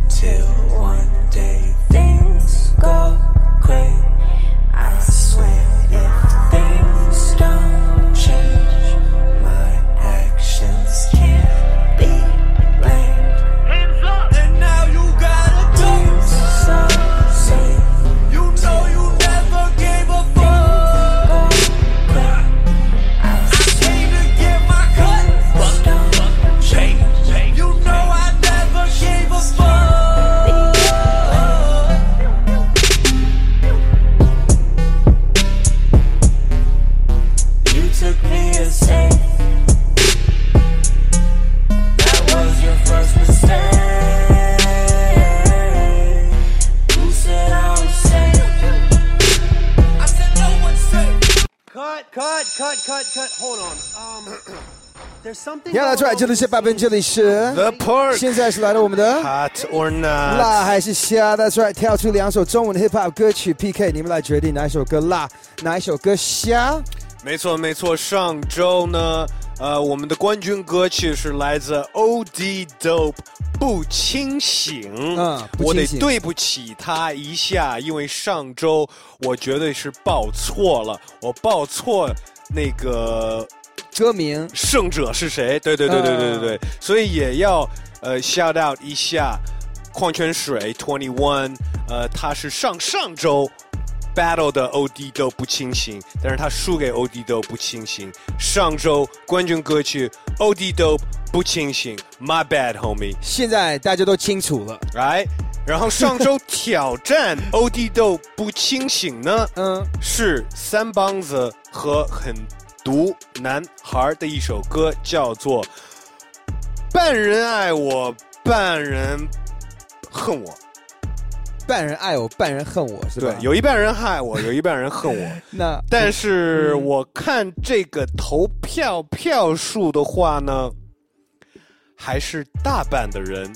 till one day things go great. Cut, cut, cut. Hold on. Um, there's something. 要来出来，这里是八分，这里是 The Park 现在是来了我们的 Hot or 辣 not？辣还是虾？That's right，跳出两首中文的 hip hop 歌曲 PK，你们来决定哪一首歌辣，哪一首歌虾。没错没错，上周呢，呃，我们的冠军歌曲是来自 OD Dope。不清醒，嗯我得对不起他一下，因为上周我绝对是报错了，我报错那个歌名胜者是谁？对对对对对对对，所以也要呃 shout out 一下矿泉水 Twenty One，呃，他是上上周 battle 的 OD 都不清醒，但是他输给 OD 都不清醒。上周冠军歌曲 OD 都不清醒，My bad homie。现在大家都清楚了，来，然后上周挑战 OD 都不清醒呢，嗯，是三帮子和很毒男孩的一首歌，叫做《半人爱我，半人恨我》。半人爱我，半人恨我，是吧对，？有一半人爱我，有一半人恨我。那但是我看这个投票票数的话呢，还是大半的人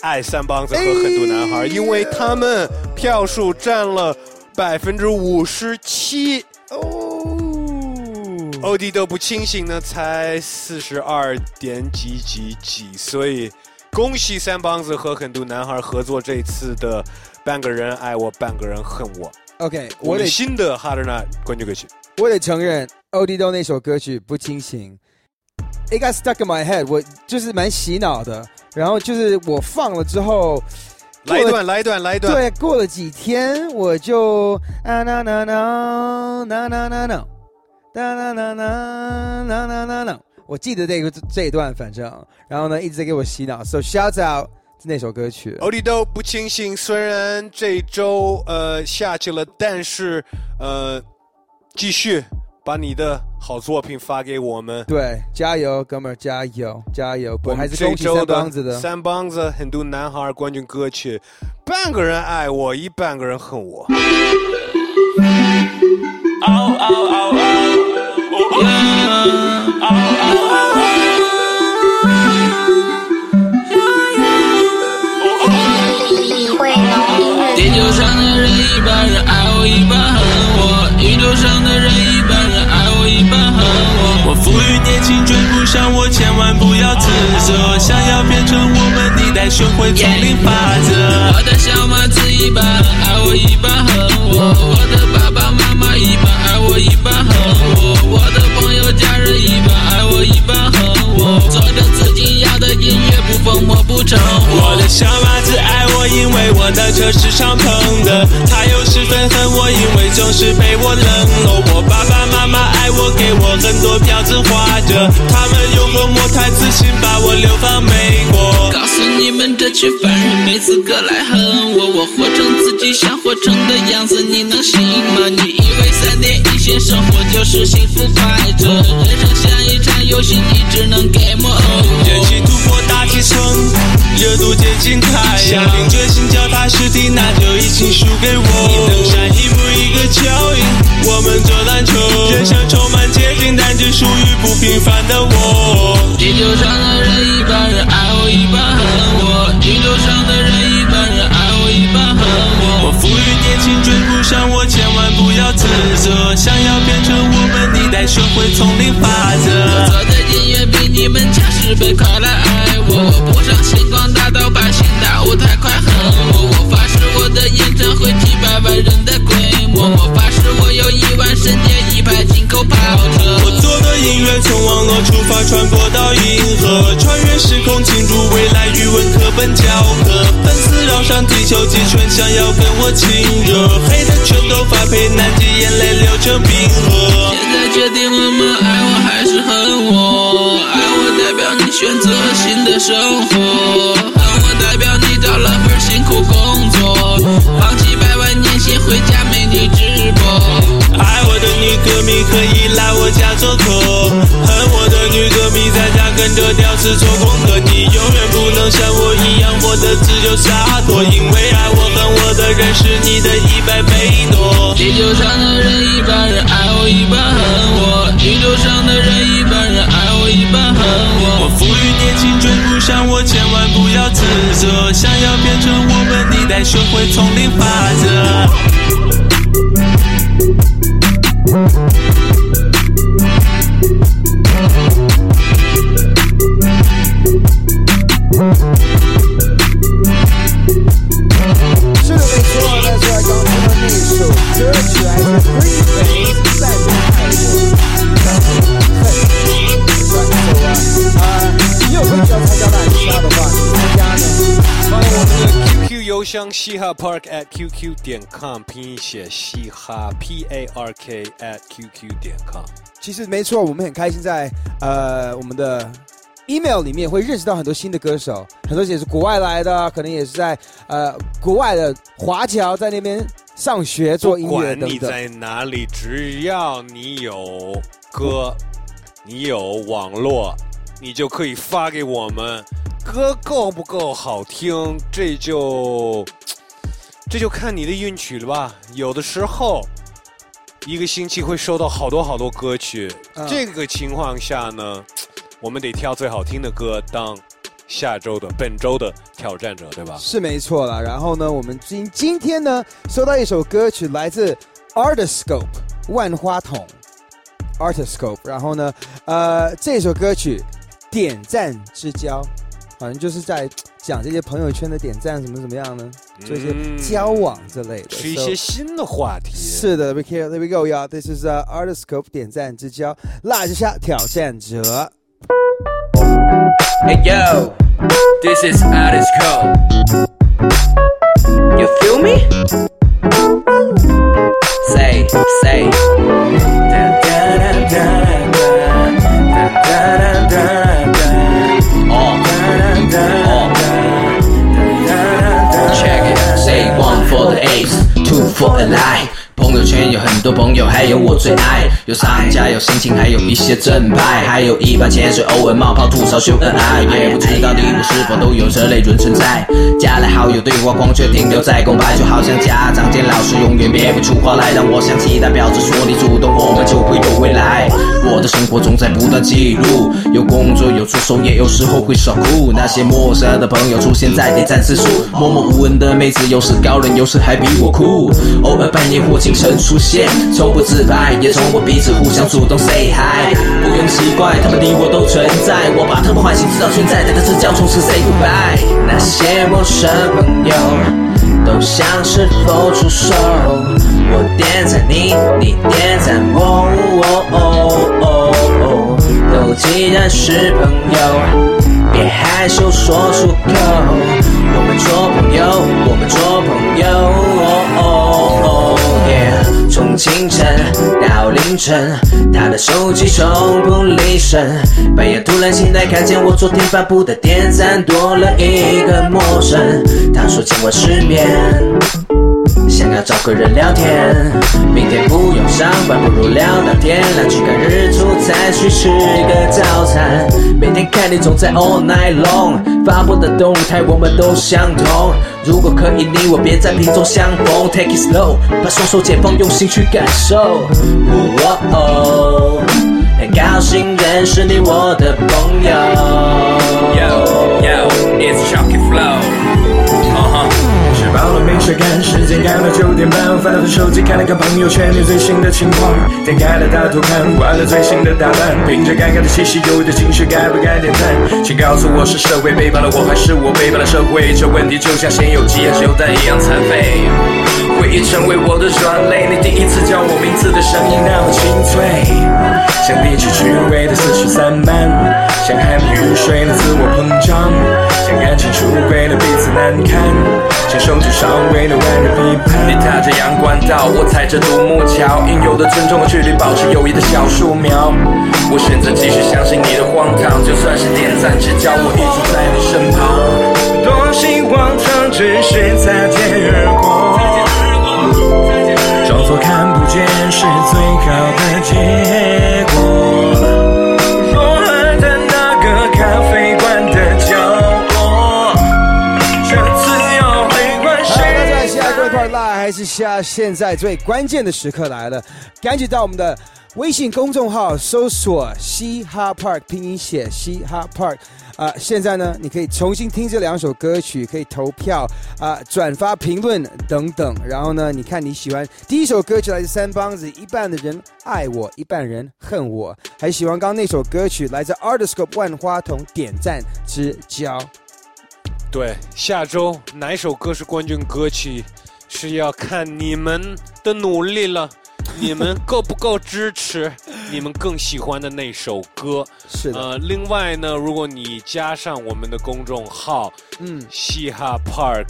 爱三帮子和很多男孩，因为他们票数占了百分之五十七。哦，欧弟都不清醒呢，才四十二点几几几，所以恭喜三帮子和很多男孩合作这次的半个人爱我，半个人恨我。OK，我们我得新的 Hard or Not 冠军歌曲。我得承认，OD 豆那首歌曲不清醒，It got stuck in my head，我就是蛮洗脑的。然后就是我放了之后，来一段，来一段，来一段。对，过了几天我就我记得这个这一段，反正，然后呢一直在给我洗脑。So shout out 那首歌曲。欧弟都不清醒，虽然这周呃下去了，但是呃继续把你的好作品发给我们。对，加油，哥们儿，加油，加油！不我们还是恭喜这周三帮子的。三帮子很多男孩冠军歌曲，半个人爱我，一半个人恨我。地球上的人一半人爱我，一半恨我；宇宙上的人一半人爱我，一半恨我。我富裕年轻追不上我，千万不要自责。想要变成我们，你得学会丛林法则。我的小马子一半爱我，一半恨我；我的爸爸妈妈一半爱我，一半我；的朋友家人一半爱我，一半恨我。做着自己要的音乐，不疯我不成活。我的小马子爱我，因为我的车是敞篷的；他有十分恨我，因为总是被我冷落。我爸爸妈妈爱我，给我很多票子花着，他们又和我太自信把我流放美国。告诉你们，这群凡人没资格来恨我，我活成自己想活成的样子，你能信吗？你以为三点一线生活就是幸福快乐？人生像一场游戏，你只能 game over。人气突破大气层，热度接近太阳。下定决心脚踏实地，那就一起输给我。你登山一步一个脚印，我们做篮球。人生充满捷径，但只属于不平凡的我。地球上的人一般人爱我，一半恨我；地球上的人从网络出发，传播到银河，穿越时空进入未来，语文课本教科。粉丝绕上地球几圈，想要跟我亲热，黑的全都发配南极，眼泪流成冰河。现在决定了吗？爱我还是恨我？爱我代表你选择新的生活，我家做客，恨我的女歌迷在家跟着屌丝做功课。你永远不能像我一样活得自由洒脱，因为爱我恨我的人是你的一百倍多。地球上的人一般人爱我，一般恨我；地球上的人一般人爱我，一般恨我。我富裕年轻追不上我，千万不要自责。想要变成我们，你得学会丛林法则。歌曲来自 Green Day 再不爱我。啊，你有朋友要参加哪一下的话，你参加呢？欢迎我们的 QQ 邮箱嘻哈 park at qq 点 com，拼音写嘻哈 p a r k at qq 点 com。其实没错，我们很开心在呃我们的 email 里面会认识到很多新的歌手，很多也是国外来的，可能也是在呃国外的华侨在那边上学做音乐等等。管你在哪里，只要你有歌，你有网络，你就可以发给我们。歌够不够好听，这就这就看你的运气了吧。有的时候，一个星期会收到好多好多歌曲，嗯这个情况下呢，我们得挑最好听的歌当下周的、本周的挑战者，对吧？是没错了。然后呢，我们今今天呢收到一首歌曲，来自 Artiscope 万花筒 Artiscope。然后呢，呃，这首歌曲点赞之交，好像就是在讲这些朋友圈的点赞怎么怎么样呢？做一些交往之类的，嗯是一些新的话题。是的，we here, there we go, yeah. This is uh, Artiscope 点赞之交，辣之下挑战者。Hey yo, this is Addis Cole. You feel me? Say, say. Check it. Say one for the ace, two for the lie. 朋友圈有很多朋友。还有我最爱，有商家，有心情，还有一些正派，还有一把潜水，偶尔冒泡吐槽秀恩爱，也不知道你我是否都有这类人存在。加了好友对话框却停留在空白，就好像家长见老师永远憋不出话来。让我想起代表着说你主动，我们就会有未来。我的生活总在不断记录，有工作有出手，也有时候会耍酷。那些陌生的朋友出现在点赞次数，默默无闻的妹子，有时高冷，有时还比我酷。偶尔半夜或清晨出现，从不自拍，也从不彼此互相主动 say hi。不用奇怪，他们你我都存在。我把他们唤醒，知道存在，但这叫从此 say goodbye。那些陌生朋友，都想是否出手。我点赞你，你点赞我，哦哦哦哦都既然是朋友，别害羞说出口。我们做朋友，我们做朋友，哦哦。从清晨到凌晨，他的手机从不离身。半夜突然醒来，看见我昨天发布的点赞多了一个陌生。他说今晚失眠。要找个人聊天，明天不用上班，不如聊到天亮，去看日出，再去吃个早餐。每天看你总在 all night long，发布的动态我们都相同。如果可以，你我别在瓶中相逢，take it slow，把双手解放，用心去感受。哦哦，很高兴认识你，我的朋友。Yo yo, it's Chucky Flow。吃饱了没事干，时间赶到九点半，翻翻手机看了看朋友圈里最新的情况，点开了大图看，换了最新的打扮，凭着尴尬的气息，有的情绪该不该点赞？请告诉我是社会背叛了我，还是我背叛了社会？这问题就像先有鸡还是有蛋一样残废。回忆成为我的软肋，你第一次叫我名字的声音那么清脆，像地质趣味的四处散漫，像海米入水的自我膨胀，像感情出轨的彼此难堪，像手指上为了万人批判。你踏着阳关道，我踩着独木桥，应有的尊重和距离，保持友谊的小树苗。我选择继续相信你的荒唐，就算是点赞之交，我一直在你身旁。多希望它只是擦肩而过，装作看不见是最好的结果。还是下现在最关键的时刻来了，赶紧到我们的微信公众号搜索“嘻哈 Park”，拼音写“嘻哈 Park”。啊、现在呢，你可以重新听这两首歌曲，可以投票啊、转发、评论等等。然后呢，你看你喜欢第一首歌曲来自三帮子，一半的人爱我，一半人恨我，还喜欢刚刚那首歌曲来自 Artiscope 万花筒，点赞之交。对，下周哪首歌是冠军歌曲，是要看你们的努力了。你们够不够支持你们更喜欢的那首歌？是的。呃，另外呢，如果你加上我们的公众号“嗯，嘻哈 Park”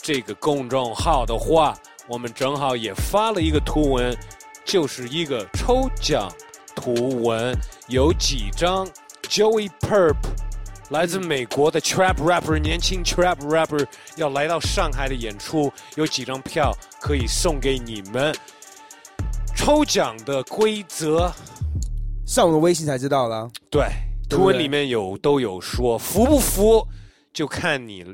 这个公众号的话，我们正好也发了一个图文，就是一个抽奖图文，有几张 Joey Perp 来自美国的 Trap Rapper 年轻 Trap Rapper 要来到上海的演出，有几张票可以送给你们。抽奖的规则，上我的微信才知道了。对，图文里面有都有说，服不服就看你，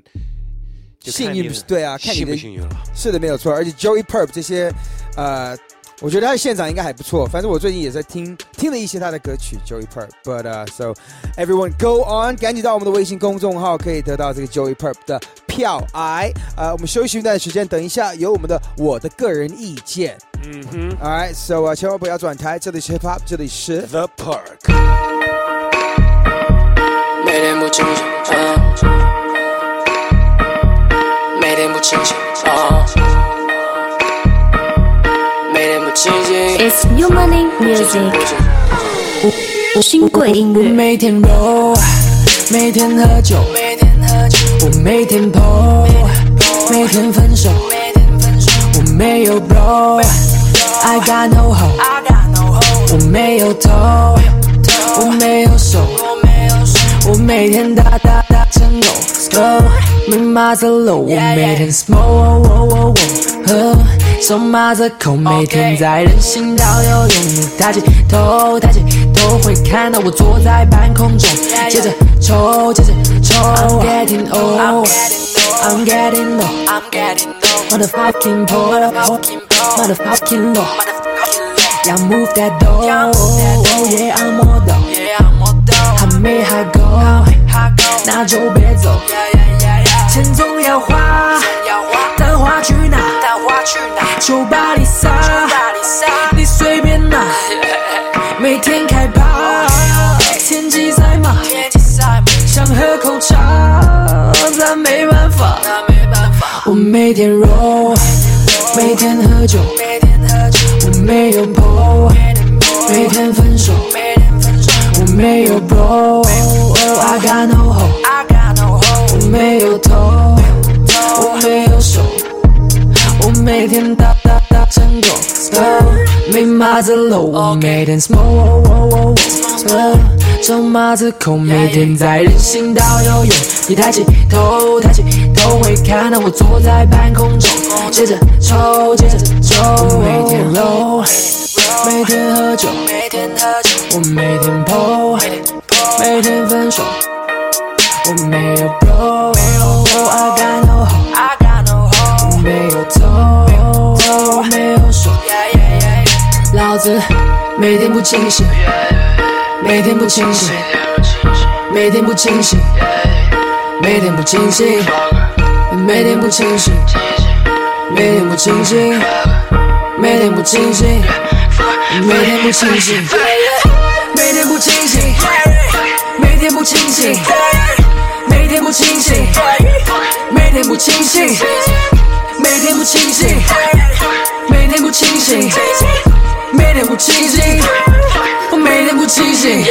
就看幸运不是对啊，看你不幸运了。是的，没有错。而且 Joey Perp 这些，呃，我觉得他的现场应该还不错。反正我最近也在听听了一些他的歌曲 Joey Perp。But、uh, so everyone go on，赶紧到我们的微信公众号可以得到这个 Joey Perp 的票。哎，呃，我们休息一段时间，等一下有我们的我的个人意见。嗯哼 All right, so 呃，千万不要转台，这里是 Hip Hop，这里是 The Park。每天不清醒，啊，每天不清醒，啊，每天不清醒。It's New Money Music，无新贵音乐。每天 roll，每天喝酒，每天喝酒。我每天 po，每天分手，每天分手。我没有 bro，I got no hoe，I got no hoe。我没有头，我没有手，我。每天打打打成狗，go，没马子喽。我每天 smoke，喝，手马着口，每天在人行道游泳。抬起头，抬起头会看到我坐在半空中，接着抽，接着抽。I'm getting old，I'm getting low，I'm getting low，motherfucking poor，motherfucking low。要 move that dough，oh yeah I'm all dough，没还够，那就别走。钱总要花，但花去哪？酒吧里撒，你随便拿。每天开趴，天气赛马，想喝口茶，但没办法。我每天 roll，每天喝酒，我没有 po，每天分手，我没有 bro，I got no hoe，我没有头，我没有手，我每天打打打成狗，没马子喽，我每天 smoke，走马子口，每天在人行道游泳。你抬起头，抬起头会看到我坐在半空中，接着抽，接着抽。我每天 roll，每天喝酒，我每天 po，每天分手，我没有 bro，I got no hope，我没有头，我没有手，老子每天不清醒，每天不清醒，每天不清醒，每天不清醒，每天不清醒，每天不清醒，每天不清醒，每天不清醒，每天不清醒，每天不清醒，每天不清醒，每天不清醒，每天不清醒，每天不清醒，每天不清醒，我每天不清醒。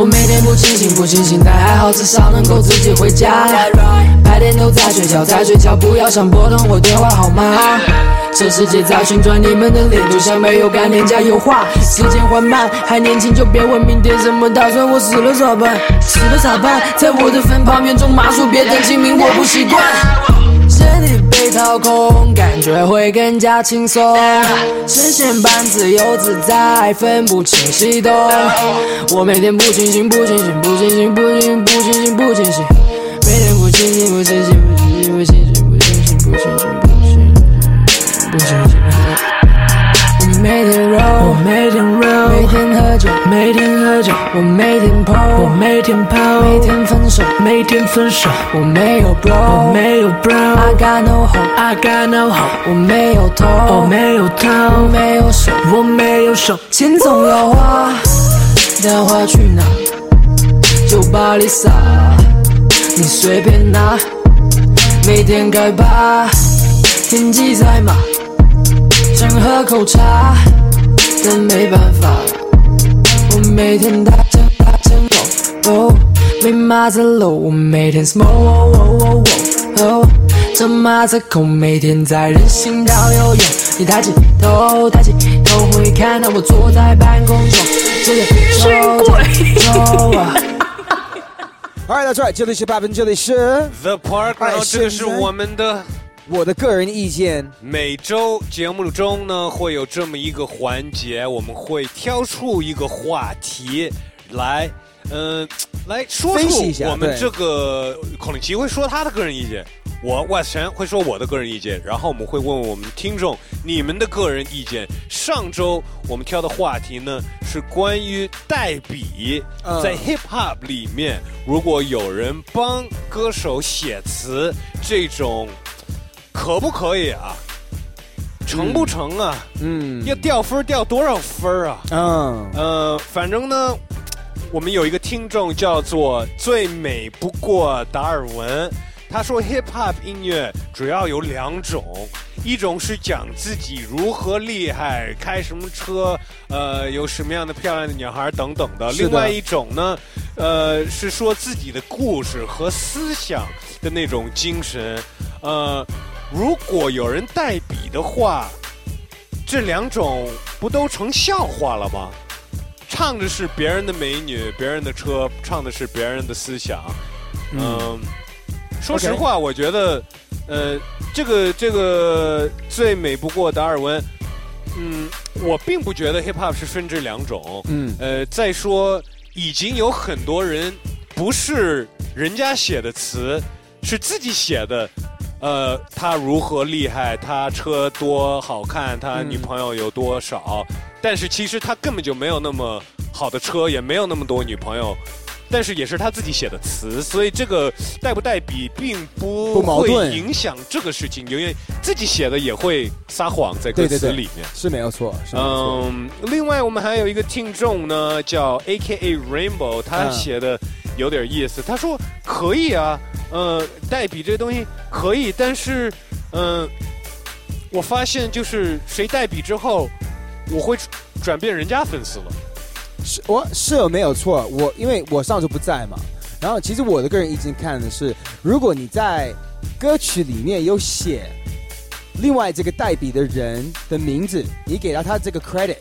我每天不清醒，不清醒，但还好至少能够自己回家。白天都在睡觉，在睡觉，不要想拨通我电话号码。这世界在旋转，你们的脸就像没有概念加油画。时间缓慢，还年轻就别问明天怎么打算，我死了咋办？死了咋办？在我的坟旁边种麻树，别等清明，我不习惯。身体被掏空，感觉会更加轻松，视线般自由自在，分不清西东。我每天不清醒，不清醒，不清醒，不清醒，不清醒，不清醒，每天不清醒，不清醒，每天喝酒，我每天泡，我每天泡，每天分手，每天分手，我没有 bro，我没有 bro，I got no hope，I got no hope，我没有头，我没有头，我没有手，我没有手，钱总要花，但花去哪？酒吧里撒，你随便拿，每天开趴，天气在马，想喝口茶，但没办法。每天打针打针哦哦，没马子喽。我每天 smoke 哦哦哦哦，这马子口每天在人行道游泳。你抬起头，抬起头会看到我坐在半空中，这个手走啊。Alright, that's right，这里是八分，这里是 The Park，然后这个是我们的我的个人意见。每周节目中呢会有这么一个环节，我们会挑出一个话题来，嗯、来说出我们这个孔令奇会说他的个人意见，我万神会说我的个人意见，然后我们会问问我们听众你们的个人意见。上周我们挑的话题呢是关于代笔，嗯在 hip hop 里面，如果有人帮歌手写词，这种可不可以啊？成不成啊？嗯，要掉分儿掉多少分儿啊？嗯呃，反正呢，我们有一个听众叫做最美不过达尔文，他说 hip hop 音乐主要有两种，一种是讲自己如何厉害，开什么车，呃，有什么样的漂亮的女孩等等的；是的另外一种呢，呃，是说自己的故事和思想的那种精神，呃。如果有人代笔的话，这两种不都成笑话了吗？唱的是别人的美女、别人的车，唱的是别人的思想。嗯，说实话，我觉得，呃，这个这个最美不过达尔文。嗯，我并不觉得 hip hop 是分这两种。嗯呃，再说，已经有很多人不是人家写的词，是自己写的。呃，他如何厉害？他车多好看？他女朋友有多少？但是其实他根本就没有那么好的车，也没有那么多女朋友。但是也是他自己写的词，所以这个带不带笔并不会影响这个事情，因为自己写的也会撒谎在歌对对对词里面。是没有错，是没有错。嗯，另外我们还有一个听众呢，叫 A K A Rainbow，他嗯写的有点意思。他说可以啊，呃，代笔这东西可以，但是，嗯、我发现就是谁代笔之后，我会转变人家粉丝了。是我是有没有错？我因为我上周不在嘛，然后其实我的个人意见看的是，如果你在歌曲里面有写另外这个代笔的人的名字，你给到他这个 credit，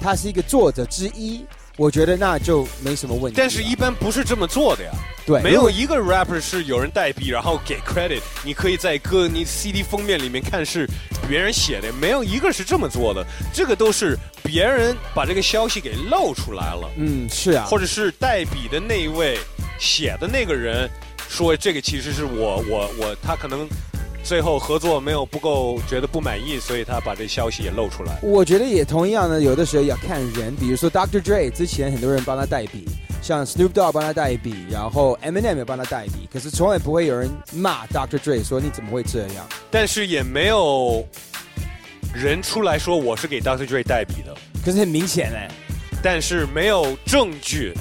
他是一个作者之一，我觉得那就没什么问题。但是，一般不是这么做的呀。对没有一个 rapper 是有人代笔，然后给 credit。你可以在歌你 CD 封面里面看是别人写的，没有一个是这么做的。这个都是别人把这个消息给露出来了，嗯，是啊，或者是代笔的那一位写的那个人说这个其实是我我我，他可能最后合作没有不够，觉得不满意，所以他把这消息也露出来。我觉得也同样呢，有的时候要看人，比如说 Dr. Dre 之前很多人帮他代笔，像 Snoop Dogg 帮他代笔，然后 Eminem 也帮他代笔，可是从来不会有人骂 Dr. Dre 说你怎么会这样？但是也没有人出来说我是给 Dr. Dre 代笔的。可是很明显哎，但是没有证据，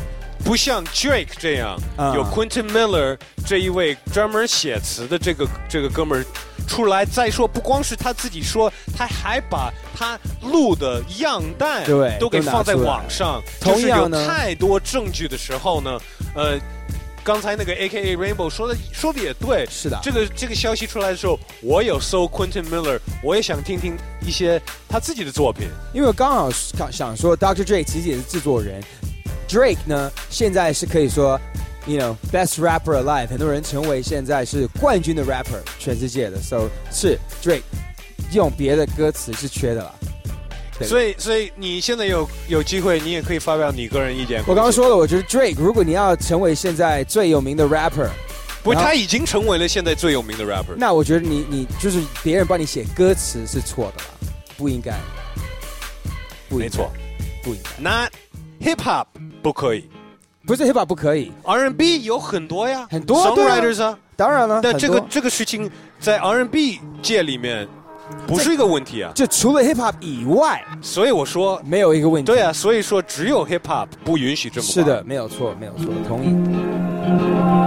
不像 Drake 这样、啊有 Quentin Miller 这一位专门写词的这个这个哥们儿出来。再说，不光是他自己说，他还把他录的样带对都给放在网上。就是有太多证据的时候呢，呃。刚才那个 A K A Rainbow 说的说的也对，是的这个这个消息出来的时候，我有搜 Quentin Miller，我也想听听一些他自己的作品。因为我刚好想想说 Dr. Dre 其实也是制作人，Drake 呢现在是可以说，you know best rapper alive，很多人成为现在是冠军的 rapper，全世界的，so 是 Drake 用别的歌词是缺的啦。对所以，所以你现在有有机会，你也可以发表你个人意见。我刚刚说了，我觉得 Drake 如果你要成为现在最有名的 rapper，不，他已经成为了现在最有名的 rapper。那我觉得你你就是别人帮你写歌词是错的啦，不应该，不应该没错，不应该。Not hip hop 不可以不是 hip hop 不可以，，R&B 有很多呀，很多 songwriters 啊。当然了，但这个这个事情在 R&B 界里面不是一个问题啊。就除了 hip hop 以外，所以我说没有一个问题。对啊，所以说只有 hip hop 不允许这么玩是的，没有错，没有错，同意。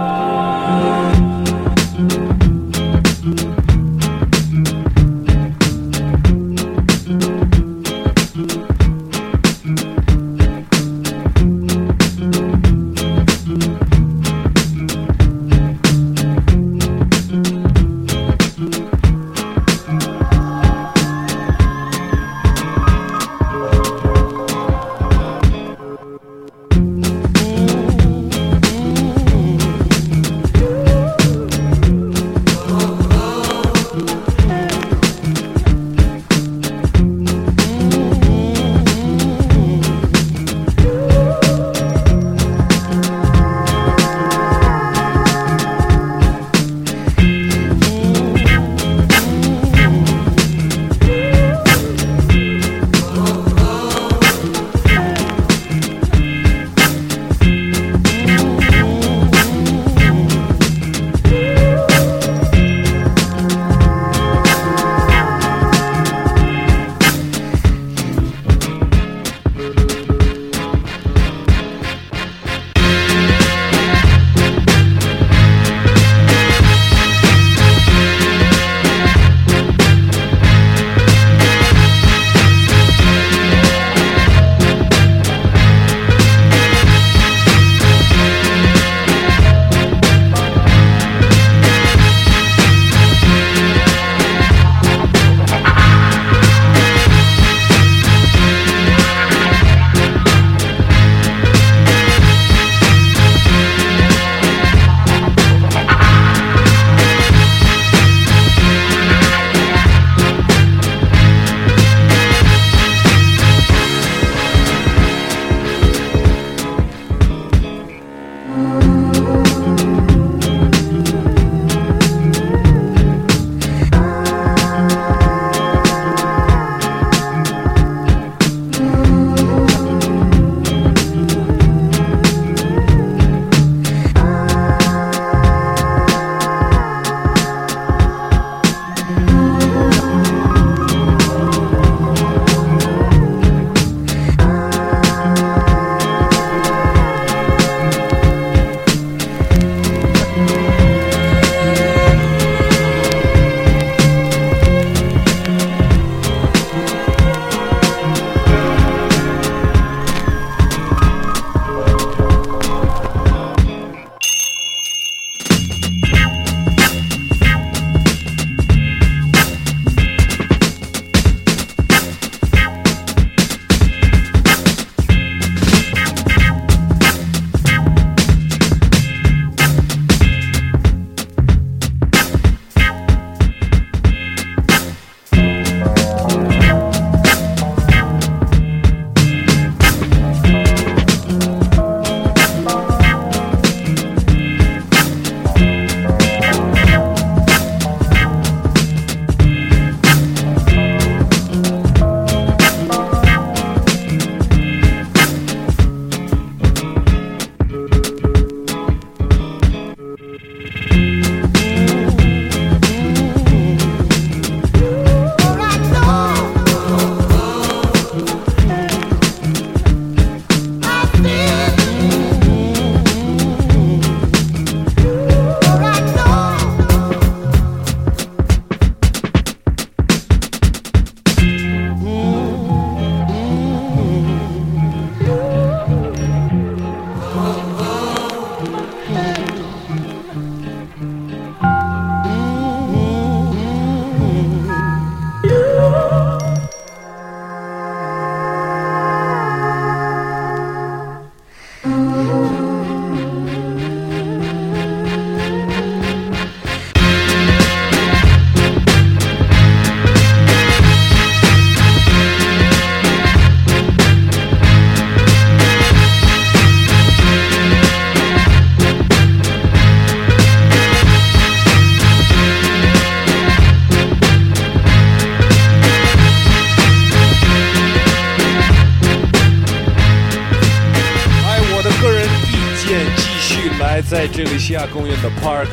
西亚公园的 Park。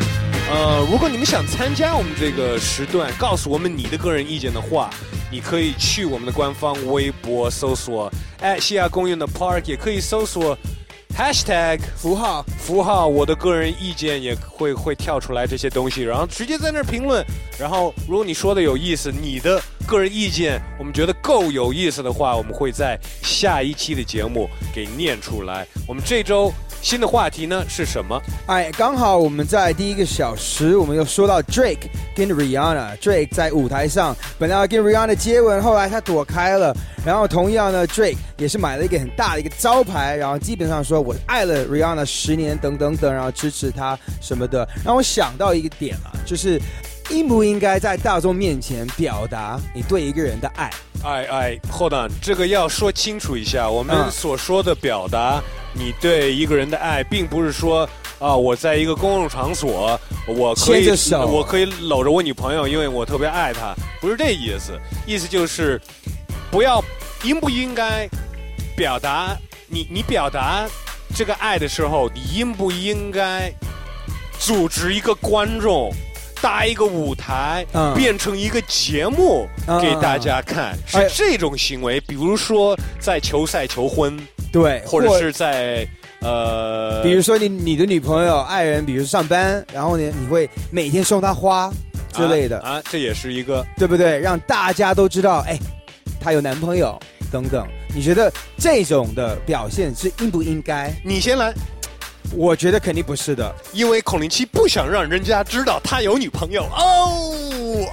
呃，如果你们想参加我们这个时段，告诉我们你的个人意见的话，你可以去我们的官方微博搜索西亚公园的 Park，也可以搜索 Hashtag 符号符号，我的个人意见也会会跳出来这些东西，然后直接在那儿评论。然后如果你说的有意思，你的个人意见我们觉得够有意思的话，我们会在下一期的节目给念出来。我们这周新的话题呢是什么？哎，刚好我们在第一个小时，我们又说到 Drake 跟 Rihanna。Drake 在舞台上本来要跟 Rihanna 接吻，后来他躲开了。然后同样呢，Drake 也是买了一个很大的一个招牌，然后基本上说我爱了 Rihanna 十年等等等，然后支持他什么的。让我想到一个点啊，就是应不应该在大众面前表达你对一个人的爱？哎哎，Hold on，这个要说清楚一下，我们嗯所说的表达你对一个人的爱，并不是说啊，我在一个公共场所，我可以我可以搂着我女朋友，因为我特别爱她，不是这意思，意思就是不要应不应该表达你你表达这个爱的时候，你应不应该组织一个观众？搭一个舞台，嗯变成一个节目嗯给大家看，哎是这种行为。比如说在球赛求婚，对，或者是在呃，比如说你你的女朋友、爱人，比如上班，然后呢，你会每天送她花之类的，啊，啊这也是一个对不对？让大家都知道，哎，她有男朋友等等。你觉得这种的表现是应不应该？你先来。我觉得肯定不是的，因为孔令奇不想让人家知道他有女朋友。哦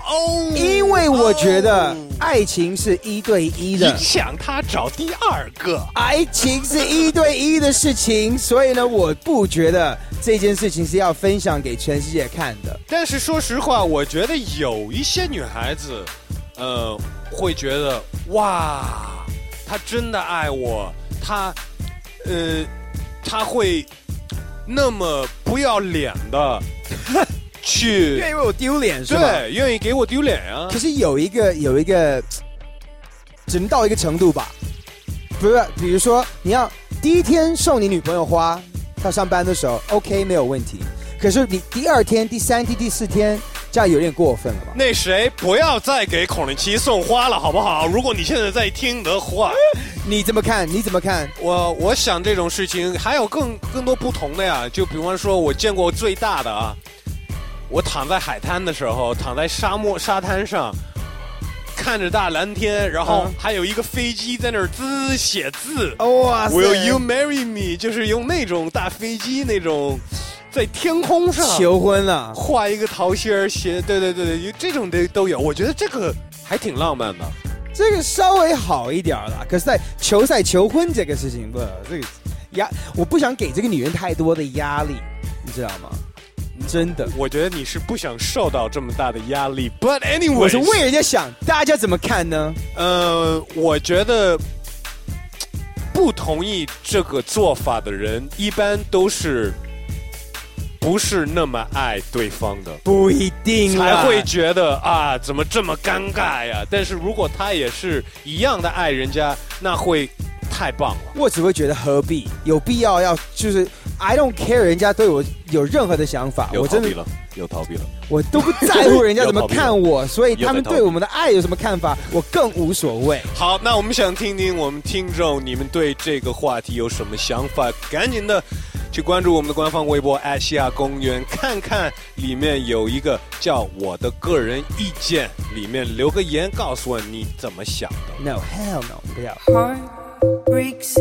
哦，因为我觉得爱情是一对一的影，响他找第二个。爱情是一对一的事情，所以呢，我不觉得这件事情是要分享给全世界看的。但是说实话，我觉得有一些女孩子，呃，会觉得哇，他真的爱我，他，呃，他会那么不要脸的 去愿意为我丢脸是吧？对，愿意给我丢脸啊。可是有一个有一个，只能到一个程度吧。不是，比如说你要第一天送你女朋友花，她上班的时候，OK 没有问题。可是你第二天、第三天、第四天，这样有点过分了吧？那谁，不要再给孔令奇送花了，好不好？如果你现在在听的话，你怎么看？你怎么看？我我想这种事情还有更更多不同的呀。就比方说，我见过最大的啊，我躺在海滩的时候，躺在沙漠沙滩上，看着大蓝天，然后嗯还有一个飞机在那儿滋写字。哇塞 Will you marry me？就是用那种大飞机那种在天空上求婚了，画一个桃心儿，写对对对对，这种的都有。我觉得这个还挺浪漫的。这个稍微好一点儿了。可是，在球赛求婚这个事情，不，这个压，我不想给这个女人太多的压力，你知道吗？真的，我觉得你是不想受到这么大的压力，But anyway，我是为人家想，大家怎么看呢？呃，我觉得不同意这个做法的人，一般都是不是那么爱对方的，不一定啦才会觉得啊，怎么这么尴尬呀？但是如果他也是一样的爱人家，那会太棒了。我只会觉得何必有必要要就是 I don't care 人家对我有任何的想法，我真的又逃避了，又逃避了。我都不在乎人家 怎么看我，所以他们对我们的爱有什么看法，我更无所谓。好，那我们想听听我们听众你们对这个话题有什么想法？赶紧的去关注我们的官方微博西亚公园，看看里面有一个叫“我的个人意见”，里面留个言，告诉我你怎么想的。No hell no，不要。heartbreaks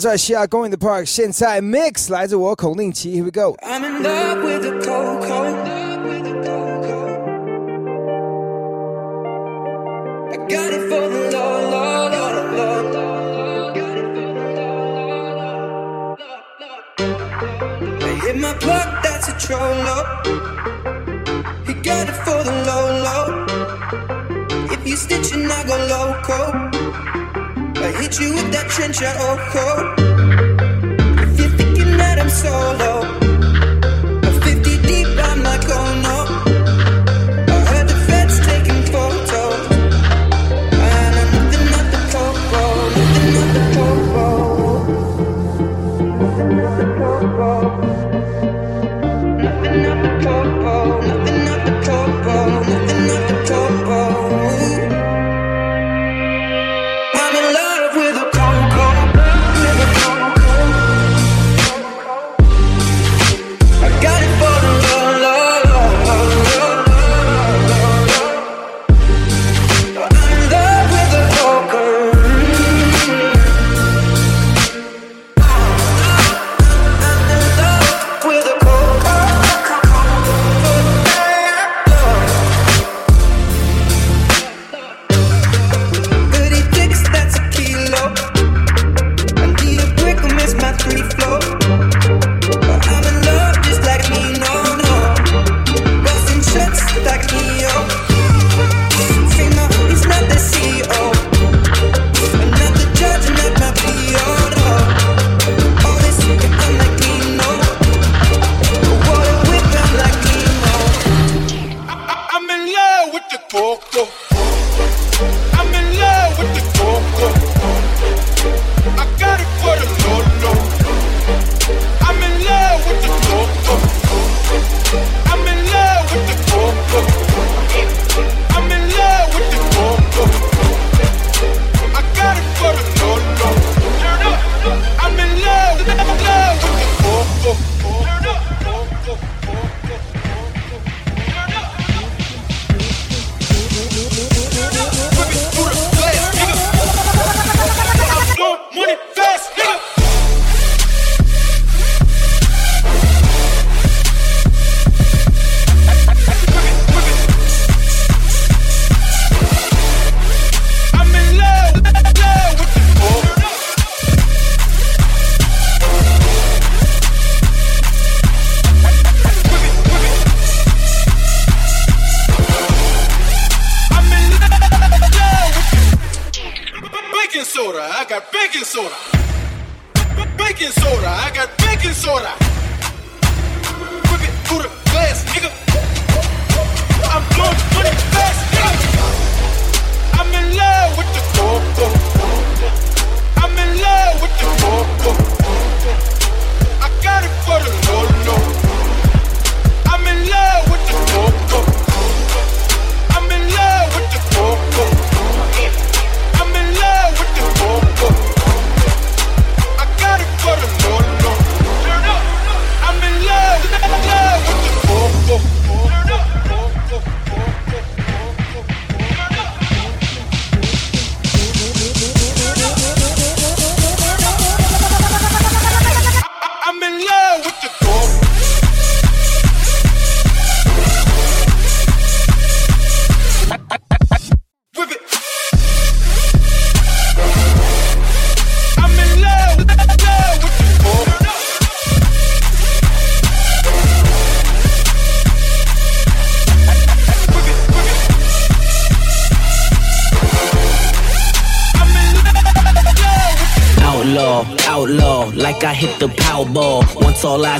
在这西亚公园的 Park，现在 Mix 来自我孔令奇，Here we go。I'm in love with the cold. I got it for the Lord, Lord, Got it for the I hit my plug, that's a troll, low. He got it for the low, low. If you stitching, I go loco hit you with that trencher, oh, oh. If you're thinking that I'm solo. got baking soda. Baking soda, I got baking soda. Whip it through the glass, nigga. I'm blowing money.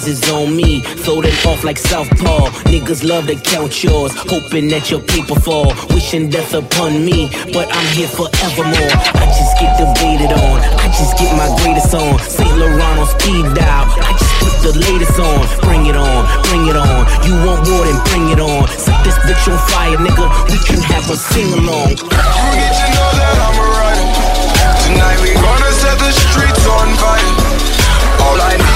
Eyes is on me, throw it off like Southpaw. Niggas love to count yours, hoping that your paper fall. Wishing death upon me, but I'm here forevermore. I just get debated on, I just get my greatest on. St. Laurent on speed dial, I just put the latest on. Bring it on, bring it on. You want more than bring it on. Set this bitch on fire, nigga. We can have a sing along. You need to know that I'm a rider. Tonight we gonna set the streets on fire. All I need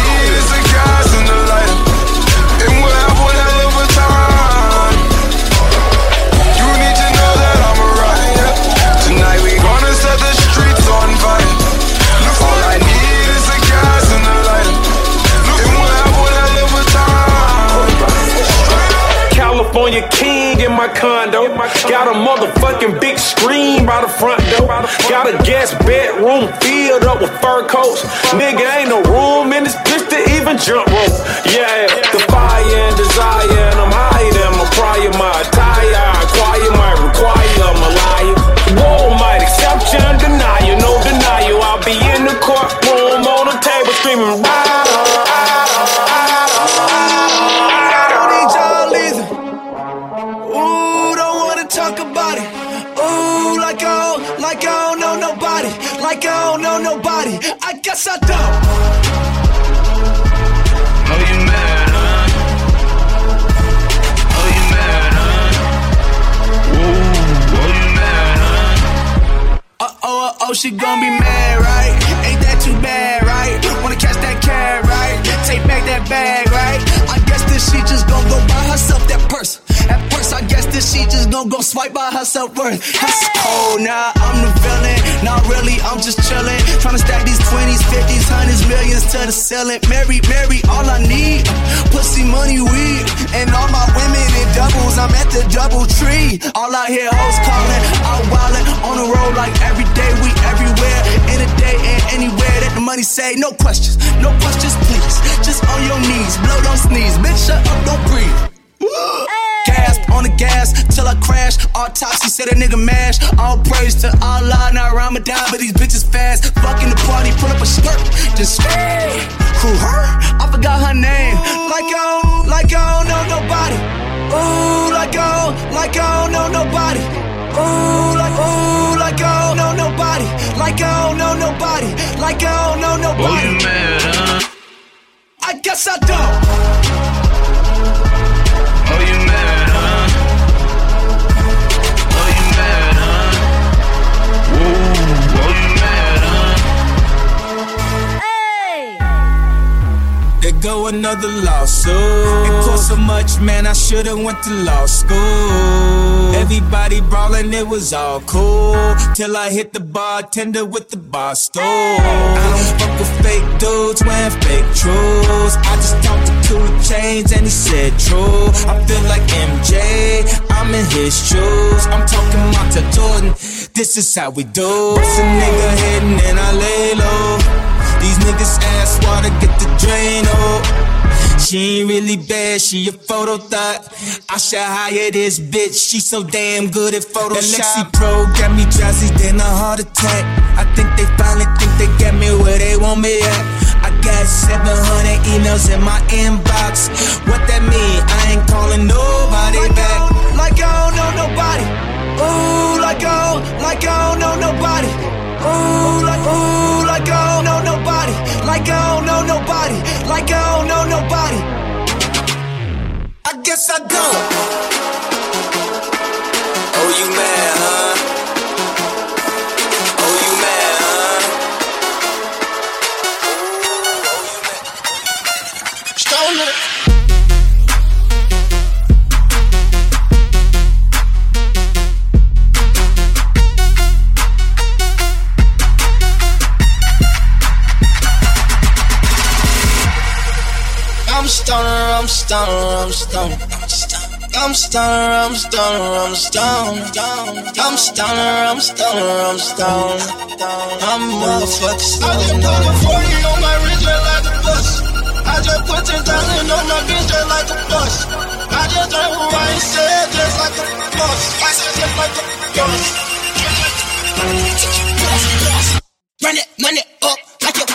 condo. Got a motherfucking big screen by the front door. Got a guest bedroom filled up with fur coats. Nigga, ain't no room in this bitch to even jump rope. Yeah, the fire and desire, and I'm higher than my prior. My attire, I acquire might require I'm a she gon' be mad, gon' go swipe by herself worth. That's cold, now I'm the villain. Not really, I'm just chillin'. Tryna stack these 20s, 50s, hundreds, millions to the ceiling. Mary, Mary, all I need. Pussy, money, weed. And all my women in doubles, I'm at the double tree. All I hear hoes calling, out wildin', on the road like every day, we everywhere. In a day and anywhere that the money say. No questions, no questions, please. Just on your knees, blow, don't sneeze. Bitch, shut up, don't breathe. On the gas till I crash. Autopsy said a nigga mash. All praise to Allah, now Ramadan, but these bitches fast. Fucking the party, pull up a skirt, just scream. Who her? I forgot her name. Like I don't, like I don't know nobody. Ooh, like I don't, like I don't know nobody. Ooh, like ooh, like I don't know nobody. Like I don't know nobody. Like I don't know nobody. Oh, you mad, huh? I guess I don't. Go another lawsuit. It cost so much, man. I should've went to law school. Everybody brawling, it was all cool. Till I hit the bartender with the bar stool. I don't fuck with fake dudes wearing fake truths. I just talked to two chains and he said true. I feel like MJ, I'm in his shoes. I'm talking Monta Jordan. This is how we do. Bust a nigga hitting and I lay low. These niggas ass water, get the drain up. She ain't really bad, she a photo thought. I should hire this bitch, she so damn good at Photoshop. That Lexi Pro got me drowsy, then a heart attack. I think they finally think they got me where they want me at. I got 700 emails in my inbox. What that mean? I ain't calling nobody like back. I like I don't know nobody. Ooh, like I don't, like I don't know nobody. Ooh, like, ooh, like I like I don't know nobody, like I don't know nobody. I guess I don't. stoner, I'm a stoner, I'm a stoner. I'm a stoner, I'm a stoner, I'm a stoner. I'm a stoner, I'm a stoner, I'm a stoner. I'm a motherfucker stoner. I just put a 40 on my wrist just like a bus. I just put 10,000 on my bitch just like a bus. I just drank what I said, just like a bus. I said just like a bus. Run it, run it up like a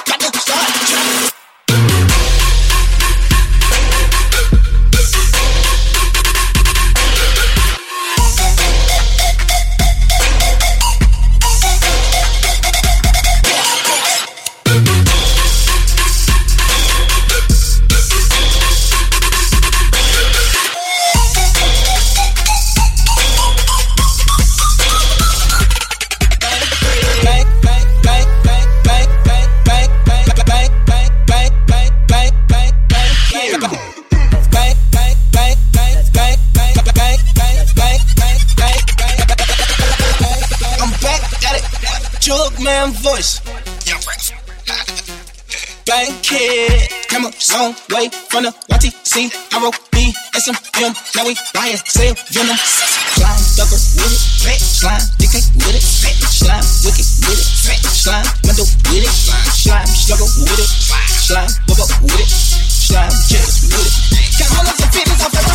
I'm slime sucker with it, fat slime, dick with it, fat slime, wicked with it, fat slime, mental with it, slime, struggle with it, slime, bubble with it, slime, jealous with it. Got all of the feelings off the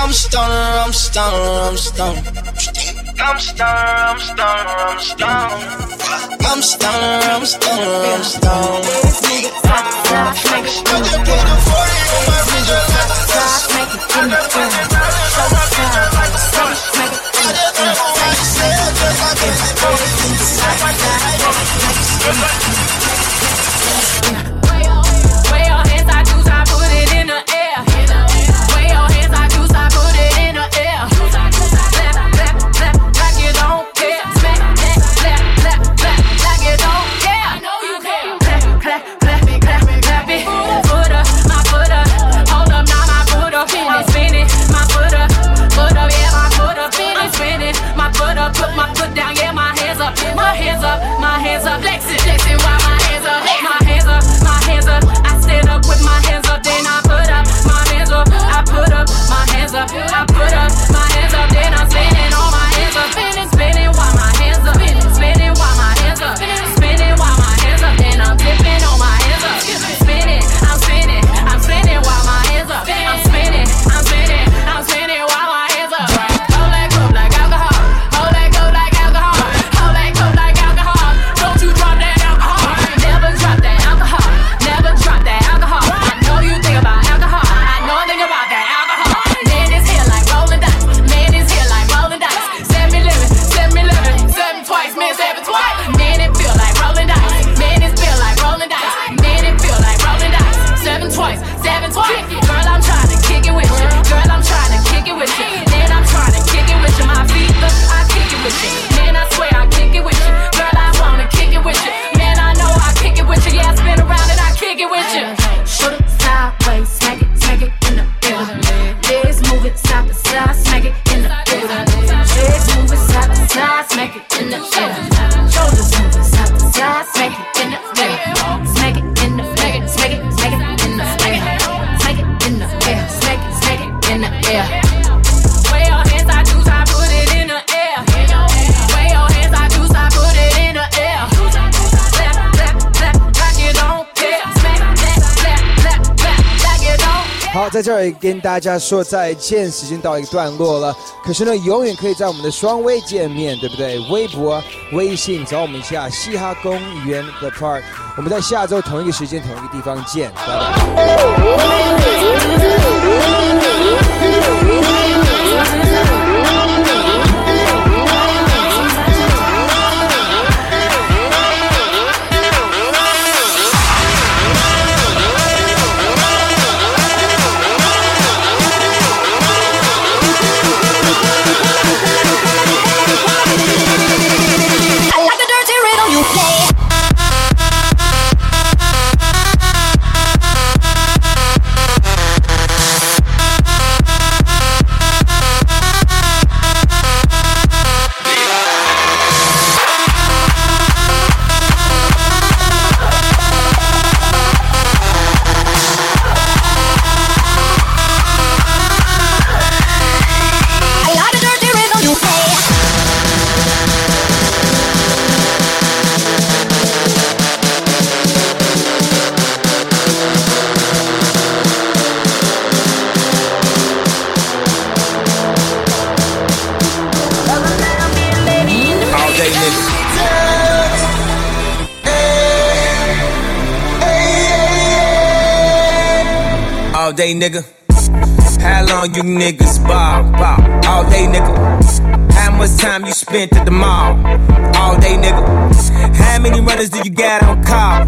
I'm stoner, I'm stoner, I'm stoner. I'm stoner, I'm stoner, I'm stoner. I'm stoner, I'm stoner, I'm stoner. Nigga, I'm stoner, I'm stoner. Put a 40 on my ring, I'm stoner. in the air. 在这儿跟大家说再见时间到一个段落了可是呢永远可以在我们的双微见面对不对？微博微信找我们一下嘻哈公园的 part 我们在下周同一个时间同一个地方见拜拜。Day nigga. How long you niggas ball, ball? All day nigga. How much time you spent at the mall? All day nigga. How many runners do you got on call?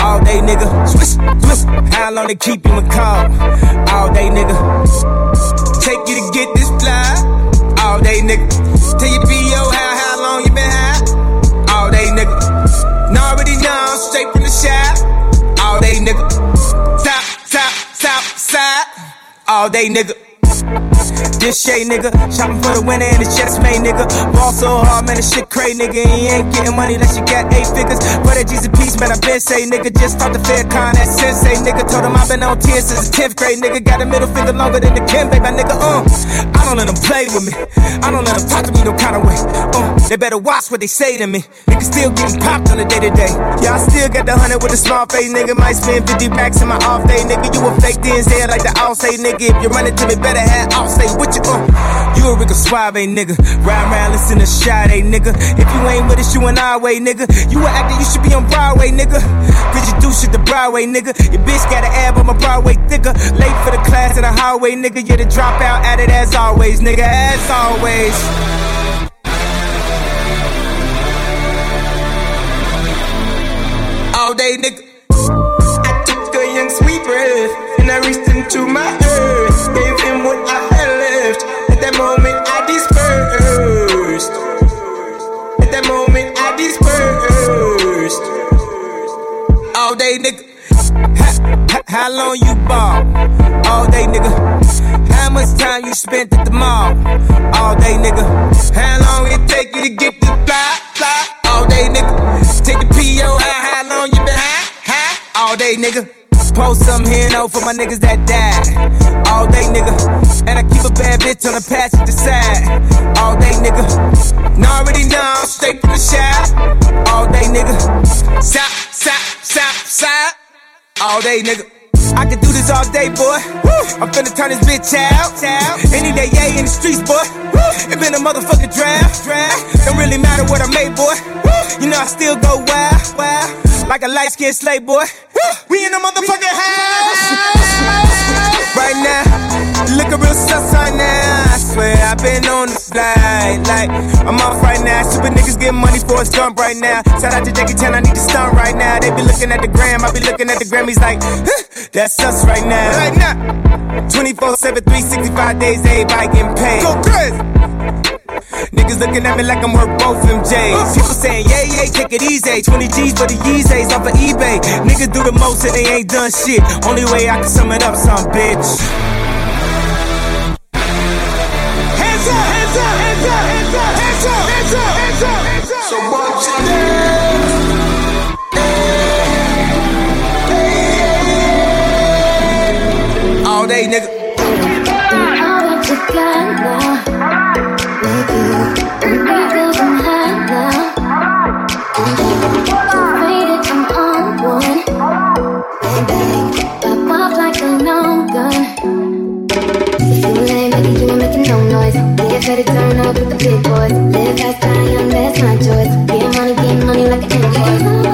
All day nigga. Swish, swish. How long they keep you in call? All day nigga. Take you to get this fly. All day nigga. Tell your PO how, how long you been high? All day nigga. Know already know, straight from the shop. All day nigga. All day nigga. This shade nigga, shopping for the winner and the chest made nigga. Ball so hard, man, this shit cray nigga. He ain't getting money unless you got eight figures. That Jesus piece, man, I been say nigga. Just start the fair con, that sensei nigga. Told him i been on tears since the 10th grade nigga. Got a middle finger longer than the Kim, baby, nigga. Uh, I don't let them play with me. I don't let them talk to me no kind of way. Uh, they better watch what they say to me. Nigga still getting popped on the day to day. Yeah, I still got the hundred with a small face, nigga. Might spend 50 racks in my off day, nigga. You a fake DNZ like the all say, nigga. If you run to me, better have say with you. Uh, you a Rico Suave, nigga. Ride around, listen to Sade, nigga. If you ain't with us, you an our way, nigga. You an actor, you should be on Broadway, nigga. Cause you do shit the Broadway, nigga. Your bitch got an ab on my Broadway thicker. Late for the class in the hallway, nigga. You're the dropout at it as always, nigga. As always. All day, nigga. I took a young sweet breath and I reached into my day, nigga. Ha- How long you ball? All day, nigga. How much time you spent at the mall? All day, nigga. How long it take you to get the fly, fly? All day, nigga. Take the PO, how, how long you been high, high? All day, nigga. Post some here no for my niggas that died. All day, nigga. And I keep a bad bitch on the passenger side. All day, nigga. Now already know, straight from the shop. All day, nigga. Sop, sop, sop, sop. All day, nigga. I can do this all day, boy. I'm finna turn this bitch out. Any day, yeah, in the streets, boy. It been a motherfucking draft. Don't really matter what I made, boy. You know I still go wild, wild. Like a light skinned slave, boy. We in the motherfucking house. Right now, looking real sus right now. I swear I've been on the flight. Like, I'm off right now. Super niggas getting money for a stump right now. Shout out to Jackie Chan, I need to stunt right now. They be looking at the gram, I be looking at the Grammys like, huh, that's us right now. Right now. 24 7, 365 days, everybody getting paid. Go crazy. Niggas looking at me like I'm worth both them J's. People saying, yeah, yeah, take it easy. 20 G's for the Yeezys off of eBay. Niggas do the most and they ain't done shit. Only way I can sum it up, some bitch. So watch it All day, nigga. They get better turn up with the big boys. Live young, choice. Get money, get money like an invoice.